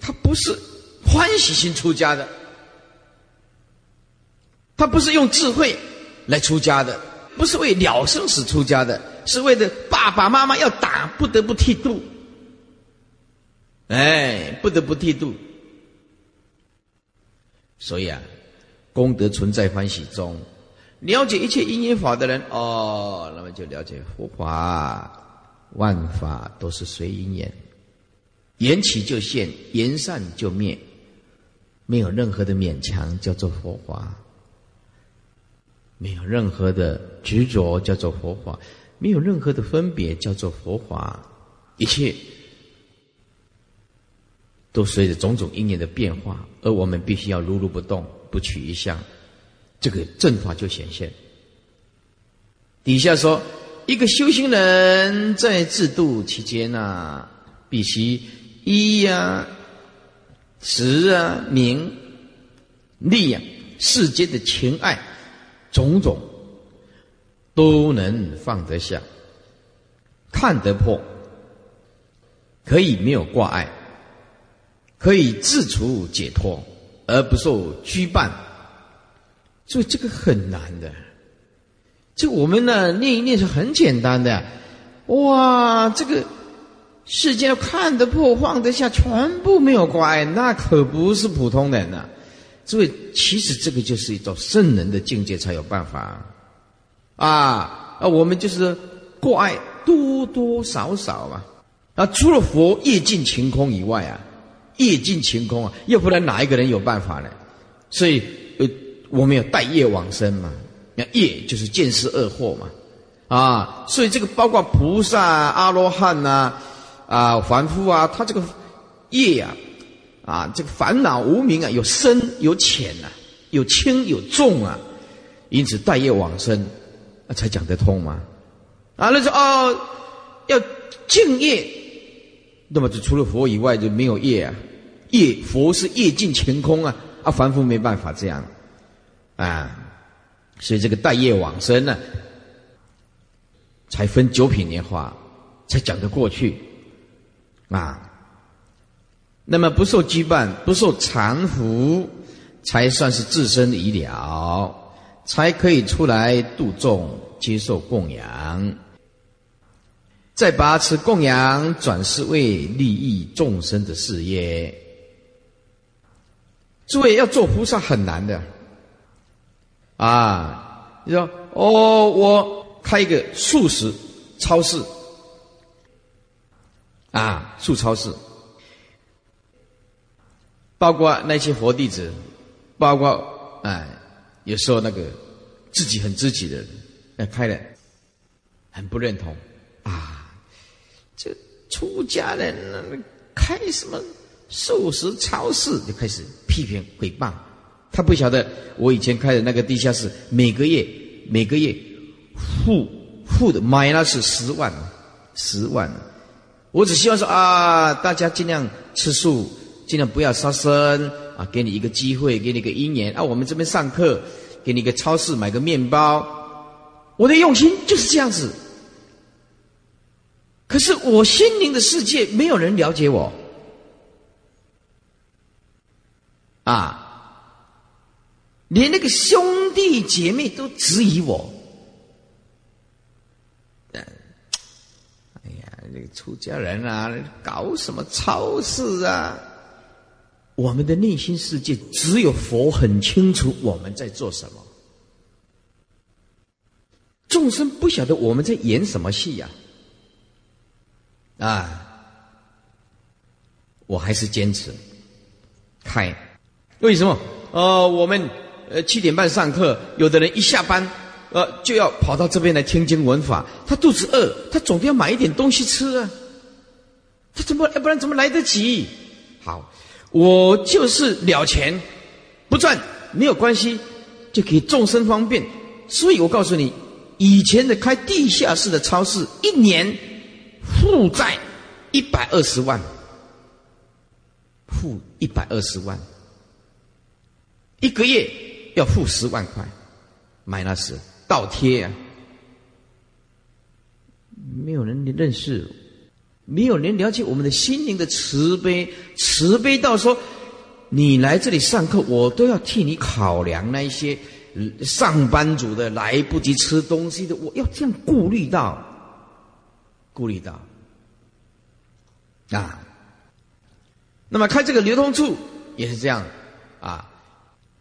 他不是欢喜心出家的，他不是用智慧来出家的。不是为了生死出家的，是为了爸爸妈妈要打，不得不剃度。哎，不得不剃度。所以啊，功德存在欢喜中，了解一切因缘法的人，哦，那么就了解佛法，万法都是随因缘，缘起就现，缘散就灭，没有任何的勉强，叫做佛法。没有任何的执着，叫做佛法；没有任何的分别，叫做佛法。一切都随着种种因缘的变化，而我们必须要如如不动，不取一相，这个正法就显现。底下说，一个修行人在制度期间呐，必须衣呀、食啊、名、利啊，世间的情爱。种种都能放得下，看得破，可以没有挂碍，可以自处解脱而不受拘绊，所以这个很难的。这我们呢念一念是很简单的，哇，这个世间看得破放得下，全部没有挂碍，那可不是普通人呐。所以，其实这个就是一种圣人的境界才有办法，啊啊！我们就是过爱多多少少嘛，啊，除了佛业尽晴空以外啊，业尽晴空啊，要不然哪一个人有办法呢？所以，呃，我们有带业往生嘛，那业就是见识恶祸嘛，啊，所以这个包括菩萨、啊阿罗汉呐，啊，凡夫啊，他这个业呀。啊，这个烦恼无名啊，有深有浅呐，有轻有重啊，因此待业往生，啊，才讲得通嘛。啊，那说哦，要敬业，那么就除了佛以外就没有业啊。业佛是业尽乾空啊，啊，凡夫没办法这样啊，所以这个待业往生呢，才分九品莲花，才讲得过去啊。那么不受羁绊，不受缠缚，才算是自身已了，才可以出来度众，接受供养。再把此供养转世为利益众生的事业。诸位要做菩萨很难的啊！你说哦，我开一个素食超市啊，素超市。包括那些佛弟子，包括哎，有时候那个自己很知己的人，哎，开了很不认同啊，出家人开什么素食超市，就开始批评诽谤。他不晓得我以前开的那个地下室，每个月每个月付付的买了是十万，十万。我只希望说啊，大家尽量吃素。尽量不要杀生啊！给你一个机会，给你个姻缘啊！我们这边上课，给你个超市买个面包。我的用心就是这样子。可是我心灵的世界没有人了解我啊！连那个兄弟姐妹都质疑我。哎呀，那个出家人啊，搞什么超市啊？我们的内心世界只有佛很清楚我们在做什么，众生不晓得我们在演什么戏呀？啊我还是坚持开。为什么？呃，我们呃七点半上课，有的人一下班，呃就要跑到这边来听经闻法。他肚子饿，他总得要买一点东西吃啊。他怎么要不然怎么来得及？好，我就是了钱，不赚没有关系，就给众生方便。所以我告诉你，以前的开地下室的超市，一年负债一百二十万，负一百二十万，一个月要付十万块，买那时倒贴啊，没有人认识。没有人了解我们的心灵的慈悲，慈悲到说，你来这里上课，我都要替你考量那一些上班族的来不及吃东西的，我要这样顾虑到，顾虑到啊。那么开这个流通处也是这样啊。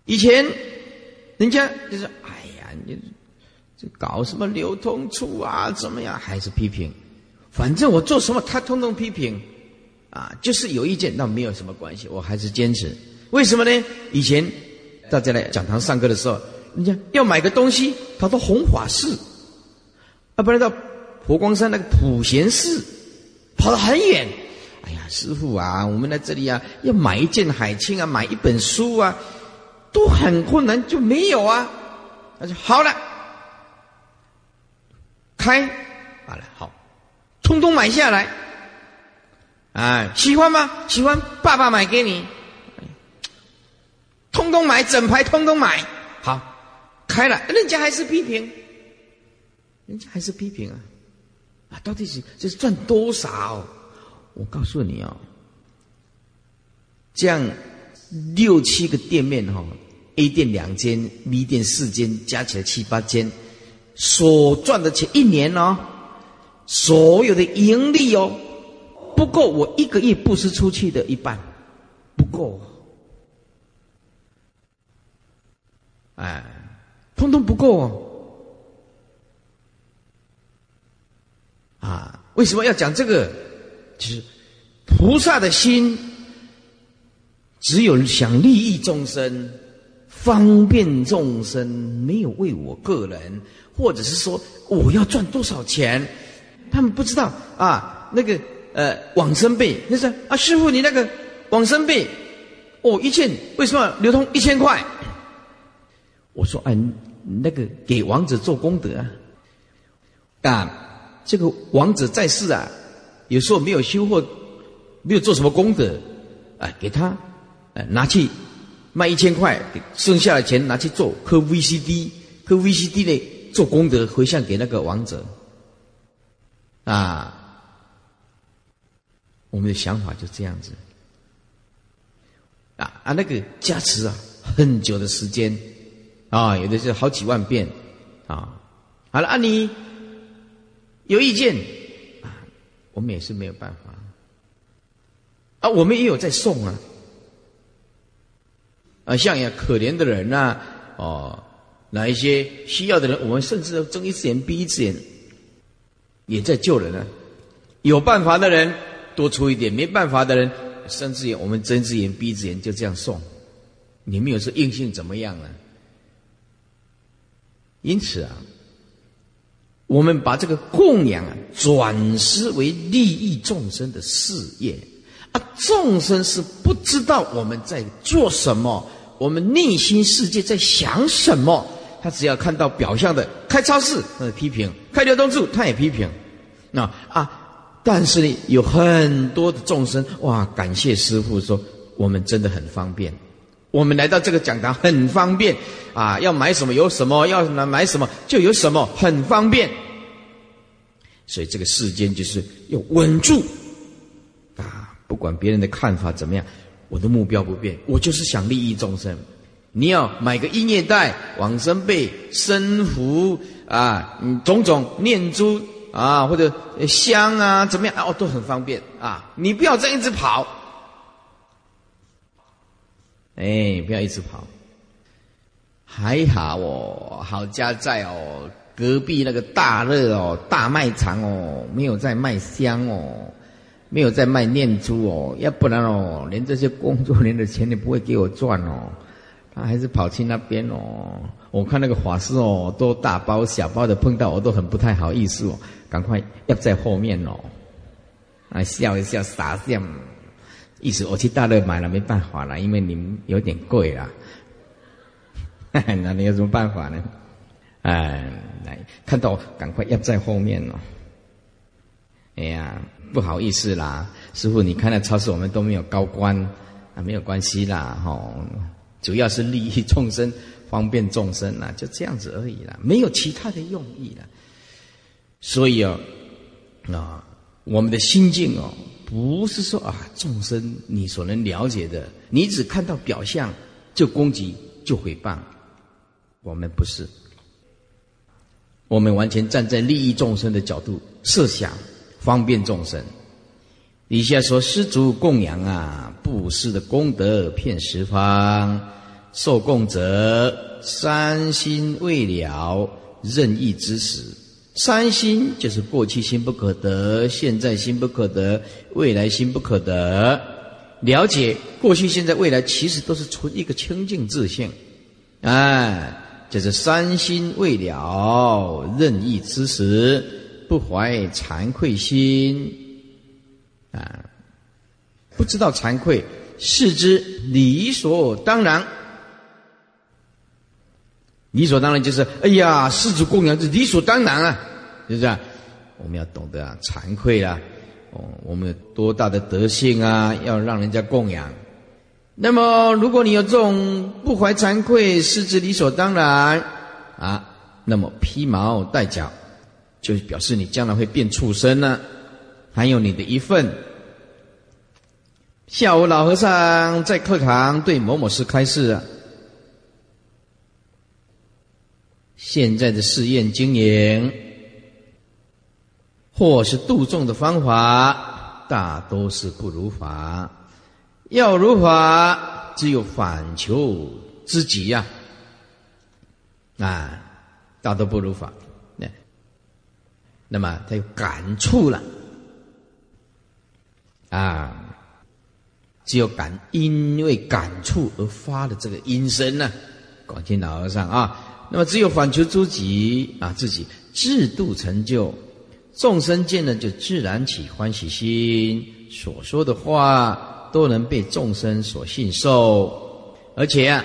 以前人家就是哎呀，你这搞什么流通处啊？怎么样？还是批评。反正我做什么，他通通批评，啊，就是有意见，那没有什么关系，我还是坚持。为什么呢？以前大家来讲堂上课的时候，人家要买个东西，跑到弘法寺，啊，不然到佛光山那个普贤寺，跑得很远。哎呀，师傅啊，我们来这里啊，要买一件海青啊，买一本书啊，都很困难，就没有啊。他说好了，开，好了，好。通通买下来，哎，喜欢吗？喜欢，爸爸买给你。通通买，整排通通买，好，开了，人家还是批评，人家还是批评啊，啊，到底是这是赚多少？我告诉你哦，这样六七个店面哈，A 店两间，B 店四间，加起来七八间，所赚的钱一年哦。所有的盈利哦，不够我一个月布施出去的一半，不够，哎，通通不够哦。啊，为什么要讲这个？就是菩萨的心，只有想利益众生、方便众生，没有为我个人，或者是说我要赚多少钱。他们不知道啊，那个呃往生币，那是啊师傅，你那个往生币，哦一件为什么流通一千块？我说哎，那个给王子做功德啊，啊这个王子在世啊，有时候没有修或没有做什么功德，哎给他，哎拿去卖一千块，剩下的钱拿去做磕 VCD，磕 VCD 呢做功德回向给那个王者。啊，我们的想法就这样子。啊啊，那个加持啊，很久的时间，啊，有的是好几万遍，啊，好了，啊你有意见，啊，我们也是没有办法，啊，我们也有在送啊，啊，像呀可怜的人呐，哦，哪一些需要的人，我们甚至睁一只眼闭一只眼。也在救人啊！有办法的人多出一点，没办法的人睁只眼，我们睁只眼闭只眼，就这样送。你们有时候硬性怎么样呢？因此啊，我们把这个供养啊转施为利益众生的事业啊，众生是不知道我们在做什么，我们内心世界在想什么。他只要看到表象的开超市，那批评；开流动处，他也批评。那啊，但是呢，有很多的众生哇，感谢师父说我们真的很方便，我们来到这个讲堂很方便啊，要买什么有什么，要买买什么就有什么，很方便。所以这个世间就是要稳住啊，不管别人的看法怎么样，我的目标不变，我就是想利益众生。你要买个音乐带、往生被、生符啊，嗯，种种念珠啊，或者香啊，怎么样？哦，都很方便啊！你不要这样一直跑，哎，不要一直跑。还好哦，好家在哦，隔壁那个大热哦，大卖场哦，没有在卖香哦，没有在卖念珠哦，要不然哦，连这些工作人的钱也不会给我赚哦。他还是跑去那边哦。我看那个法师哦，都大包小包的碰到我都很不太好意思哦，赶快要在后面哦，啊笑一笑傻笑，意思我去大乐买了没办法了，因为你们有点贵啊。那你有什么办法呢？哎，来看到赶快要在后面哦。哎呀，不好意思啦，师傅，你看那超市我们都没有高官啊，没有关系啦，吼，主要是利益众生，方便众生啦，就这样子而已啦，没有其他的用意了。所以哦，啊，我们的心境哦，不是说啊，众生你所能了解的，你只看到表象就攻击就毁谤，我们不是。我们完全站在利益众生的角度设想，方便众生。底下说施主供养啊，布施的功德遍十方，受供者三心未了，任意之时。三心就是过去心不可得，现在心不可得，未来心不可得。了解过去、现在、未来，其实都是出一个清净自性，哎。就是三心未了，任意之时，不怀惭愧心，啊，不知道惭愧，视之理所当然。理所当然就是，哎呀，世主供养是理所当然啊，是不是？我们要懂得啊，惭愧啊，哦，我们有多大的德性啊，要让人家供养。那么，如果你有这种不怀惭愧、视之理所当然啊，那么披毛戴角，就表示你将来会变畜生呢，还有你的一份。下午，老和尚在课堂对某某师开示：现在的试验经营，或是度众的方法，大都是不如法。要如法，只有反求之己呀！啊，大都不如法。那，那么他有感触了啊！只有感，因为感触而发的这个音声呢，广听老和尚啊。那么只有反求诸己啊，自己自度成就，众生见了就自然起欢喜心，所说的话。都能被众生所信受，而且啊，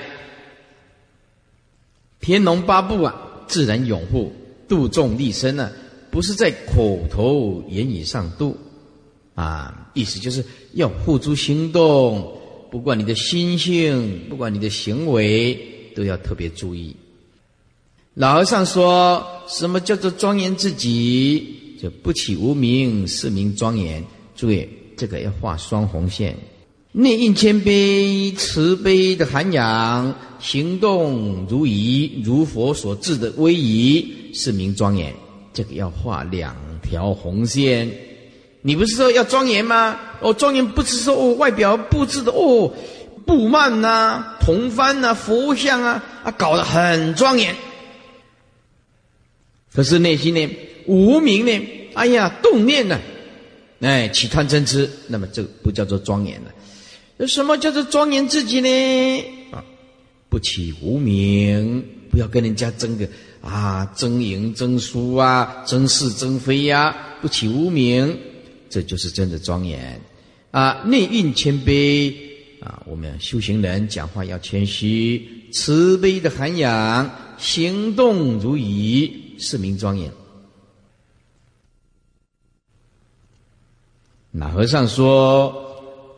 天龙八部啊，自然拥护度众利身呢，不是在口头言语上度，啊，意思就是要付诸行动，不管你的心性，不管你的行为，都要特别注意。老和尚说什么叫做庄严自己？就不起无名，是名庄严。注意，这个要画双红线。内应谦卑、慈悲的涵养，行动如仪，如佛所制的威仪，是名庄严。这个要画两条红线。你不是说要庄严吗？哦，庄严不是说哦，外表布置的哦，布幔呐、铜幡呐、佛像啊啊，搞得很庄严。可是内心呢，无名呢，哎呀，动念呢，哎，起贪嗔痴，那么这不叫做庄严了。什么叫做庄严自己呢？啊，不起无名，不要跟人家争个啊，争赢争输啊，争是争非呀，不起无名，这就是真的庄严啊。内蕴谦卑啊，我们修行人讲话要谦虚，慈悲的涵养，行动如仪，四名庄严。那和尚说。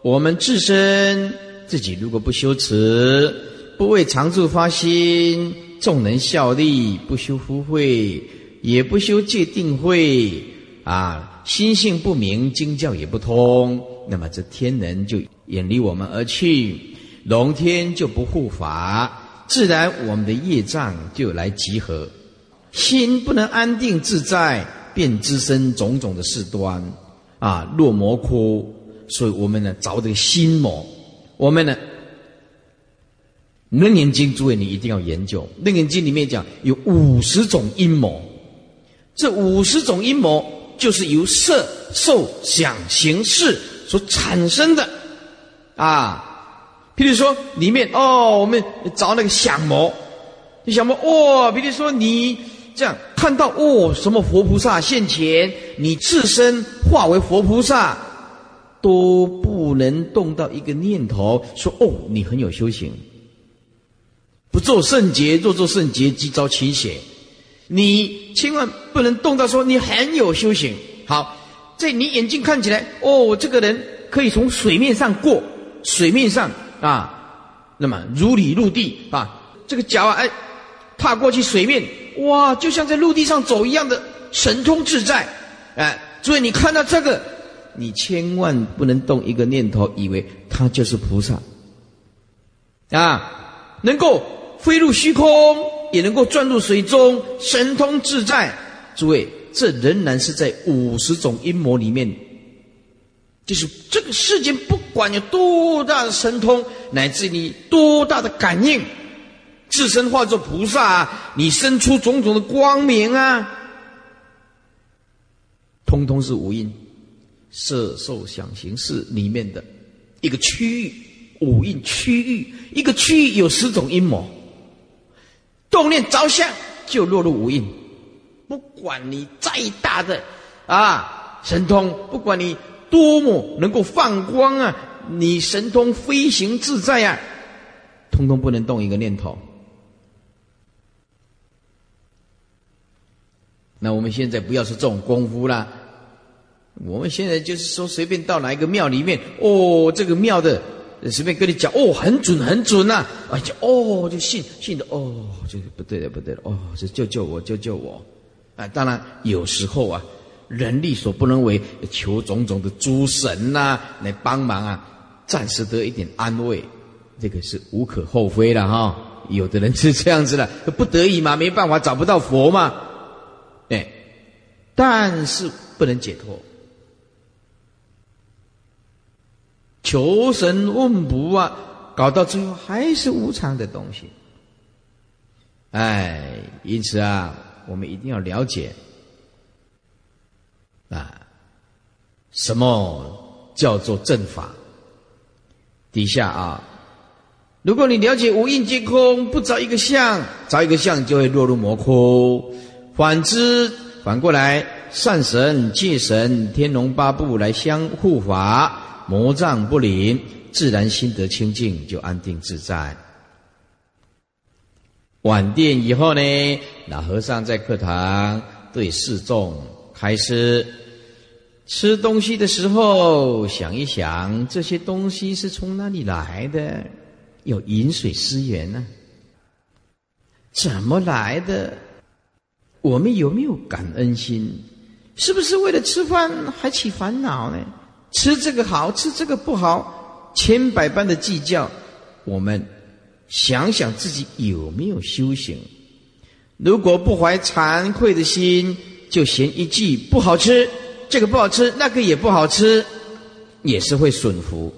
我们自身自己如果不修持，不为常住发心，众人效力，不修福慧，也不修戒定慧，啊，心性不明，经教也不通，那么这天人就远离我们而去，龙天就不护法，自然我们的业障就来集合，心不能安定自在，便滋生种种的事端，啊，落魔窟。所以我们呢，找这个心魔。我们呢，《楞严经》诸位，你一定要研究。《楞严经》里面讲有五十种阴谋这五十种阴谋就是由色、受、想、行、识所产生的啊。譬如说，里面哦，我们找那个想谋，你想魔哦，比如说你这样看到哦，什么佛菩萨现前，你自身化为佛菩萨，都不能动到一个念头，说哦，你很有修行。不做圣洁，若做圣洁，即遭其邪。你千万不能动到说你很有修行。好，在你眼睛看起来，哦，这个人可以从水面上过，水面上啊，那么如履陆地啊，这个脚啊，哎，踏过去水面，哇，就像在陆地上走一样的神通自在。哎，所以你看到这个，你千万不能动一个念头，以为他就是菩萨啊，能够。飞入虚空，也能够钻入水中，神通自在。诸位，这仍然是在五十种阴谋里面，就是这个世间，不管有多大的神通，乃至你多大的感应，自身化作菩萨，啊你生出种种的光明啊，通通是无因，色受想行识里面的一个区域，五印区域，一个区域有十种阴谋。动念着相，就落入无印。不管你再大的啊神通，不管你多么能够放光啊，你神通飞行自在啊，通通不能动一个念头。那我们现在不要说这种功夫啦，我们现在就是说随便到哪一个庙里面，哦，这个庙的。随便跟你讲哦，很准很准呐！啊，就哦，就信信的哦，就不对了不对了哦，就救救我救救我！啊，当然有时候啊，人力所不能为，求种种的诸神呐来帮忙啊，暂时得一点安慰，这个是无可厚非的哈。有的人是这样子的，不得已嘛，没办法找不到佛嘛，哎，但是不能解脱。求神问卜啊，搞到最后还是无常的东西。哎，因此啊，我们一定要了解啊，什么叫做正法？底下啊，如果你了解无印皆空，不找一个相，找一个相就会落入魔窟。反之，反过来，善神、戒神、天龙八部来相护法。魔障不灵，自然心得清净，就安定自在。晚殿以后呢，老和尚在课堂对示众开始吃东西的时候，想一想这些东西是从哪里来的？有饮水思源呢？怎么来的？我们有没有感恩心？是不是为了吃饭还起烦恼呢？吃这个好吃这个不好，千百般的计较。我们想想自己有没有修行？如果不怀惭愧的心，就嫌一句不好吃，这个不好吃，那个也不好吃，也是会损福。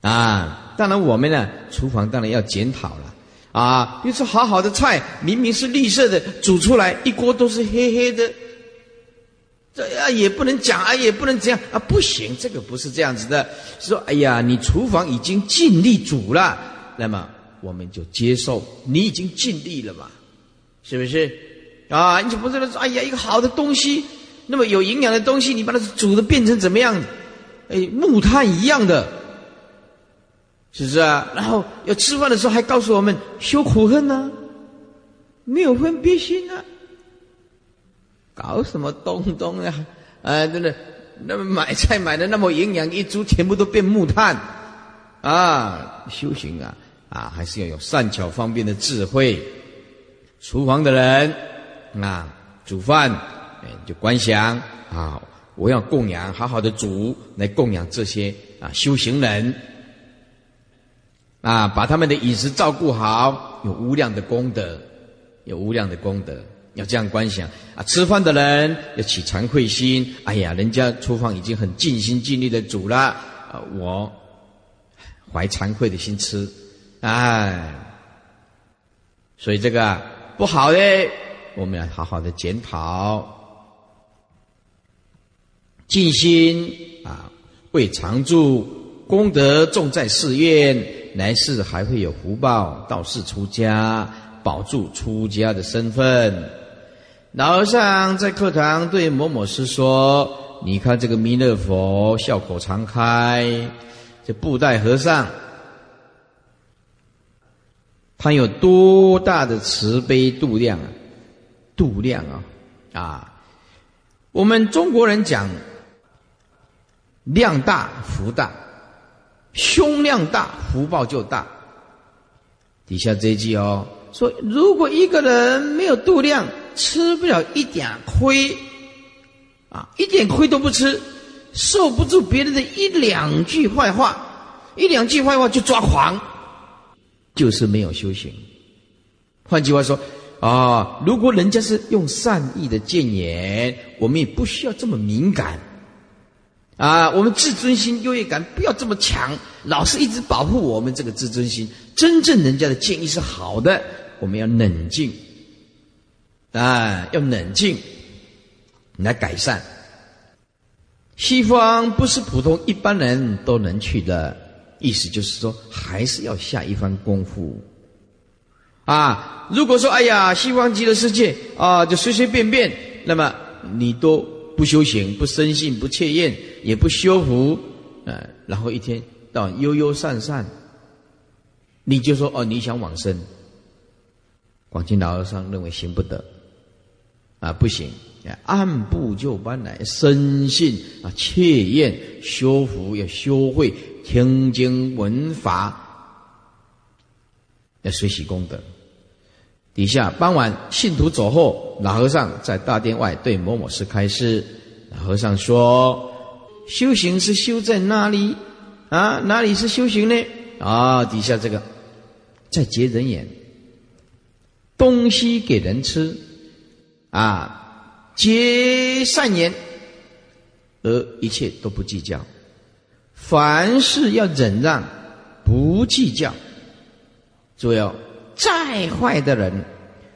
啊，当然我们呢，厨房当然要检讨了。啊，你说好好的菜，明明是绿色的，煮出来一锅都是黑黑的。这啊也不能讲啊，也不能这样啊，不行，这个不是这样子的。说，哎呀，你厨房已经尽力煮了，那么我们就接受你已经尽力了嘛，是不是？啊，你就不是说，哎呀，一个好的东西，那么有营养的东西，你把它煮的变成怎么样？哎，木炭一样的，是不是啊？然后要吃饭的时候还告诉我们修苦恨呢，没有分别心啊。搞什么东东呀？啊，真的，那么买菜买的那么营养，一株全部都变木炭啊！修行啊，啊，还是要有善巧方便的智慧。厨房的人啊，煮饭哎，就观想啊，我要供养，好好的煮来供养这些啊修行人啊，把他们的饮食照顾好，有无量的功德，有无量的功德。要这样观想啊！吃饭的人要起惭愧心。哎呀，人家厨房已经很尽心尽力的煮了，啊，我怀惭愧的心吃，哎，所以这个不好的我们要好好的检讨。尽心啊，为常住功德重在寺院，来世还会有福报。道士出家，保住出家的身份。老和尚在课堂对某某师说：“你看这个弥勒佛笑口常开，这布袋和尚，他有多大的慈悲度量啊？度量啊！啊，我们中国人讲。”量大福大，胸量大福报就大。底下这一句哦，说如果一个人没有度量，吃不了一点亏，啊，一点亏都不吃，受不住别人的一两句坏话，一两句坏话就抓狂，就是没有修行。换句话说，啊，如果人家是用善意的谏言，我们也不需要这么敏感。啊，我们自尊心、优越感不要这么强，老是一直保护我们这个自尊心。真正人家的建议是好的，我们要冷静，啊，要冷静来改善。西方不是普通一般人都能去的，意思就是说，还是要下一番功夫。啊，如果说哎呀，西方极乐世界啊，就随随便便，那么你都不修行、不生信、不切验。也不修福，呃，然后一天到悠悠散散，你就说哦，你想往生。广清老和尚认为行不得，啊，不行，按部就班来生信啊，切验修福，要修慧听经闻法，要学习功德。底下傍晚信徒走后，老和尚在大殿外对某某师开示，老和尚说。修行是修在哪里？啊，哪里是修行呢？啊，底下这个在结人眼，东西给人吃，啊，结善言，而一切都不计较，凡事要忍让，不计较。注意哦，再坏的人，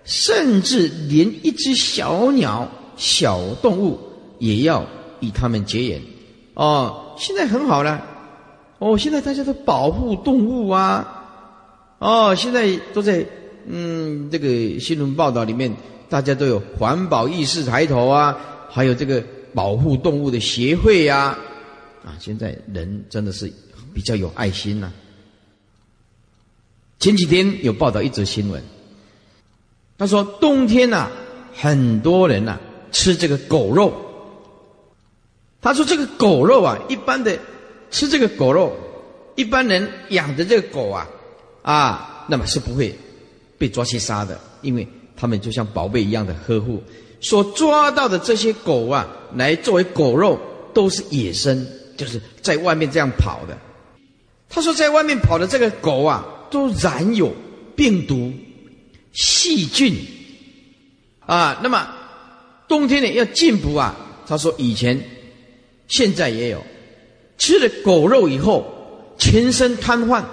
甚至连一只小鸟、小动物，也要与他们结缘。哦，现在很好了。哦，现在大家都保护动物啊。哦，现在都在嗯，这个新闻报道里面，大家都有环保意识抬头啊，还有这个保护动物的协会呀。啊，现在人真的是比较有爱心呐。前几天有报道一则新闻，他说冬天呐，很多人呐吃这个狗肉。他说：“这个狗肉啊，一般的吃这个狗肉，一般人养的这个狗啊，啊，那么是不会被抓去杀的，因为他们就像宝贝一样的呵护。所抓到的这些狗啊，来作为狗肉，都是野生，就是在外面这样跑的。他说，在外面跑的这个狗啊，都染有病毒、细菌啊。那么冬天呢，要进补啊。他说以前。”现在也有吃了狗肉以后，全身瘫痪，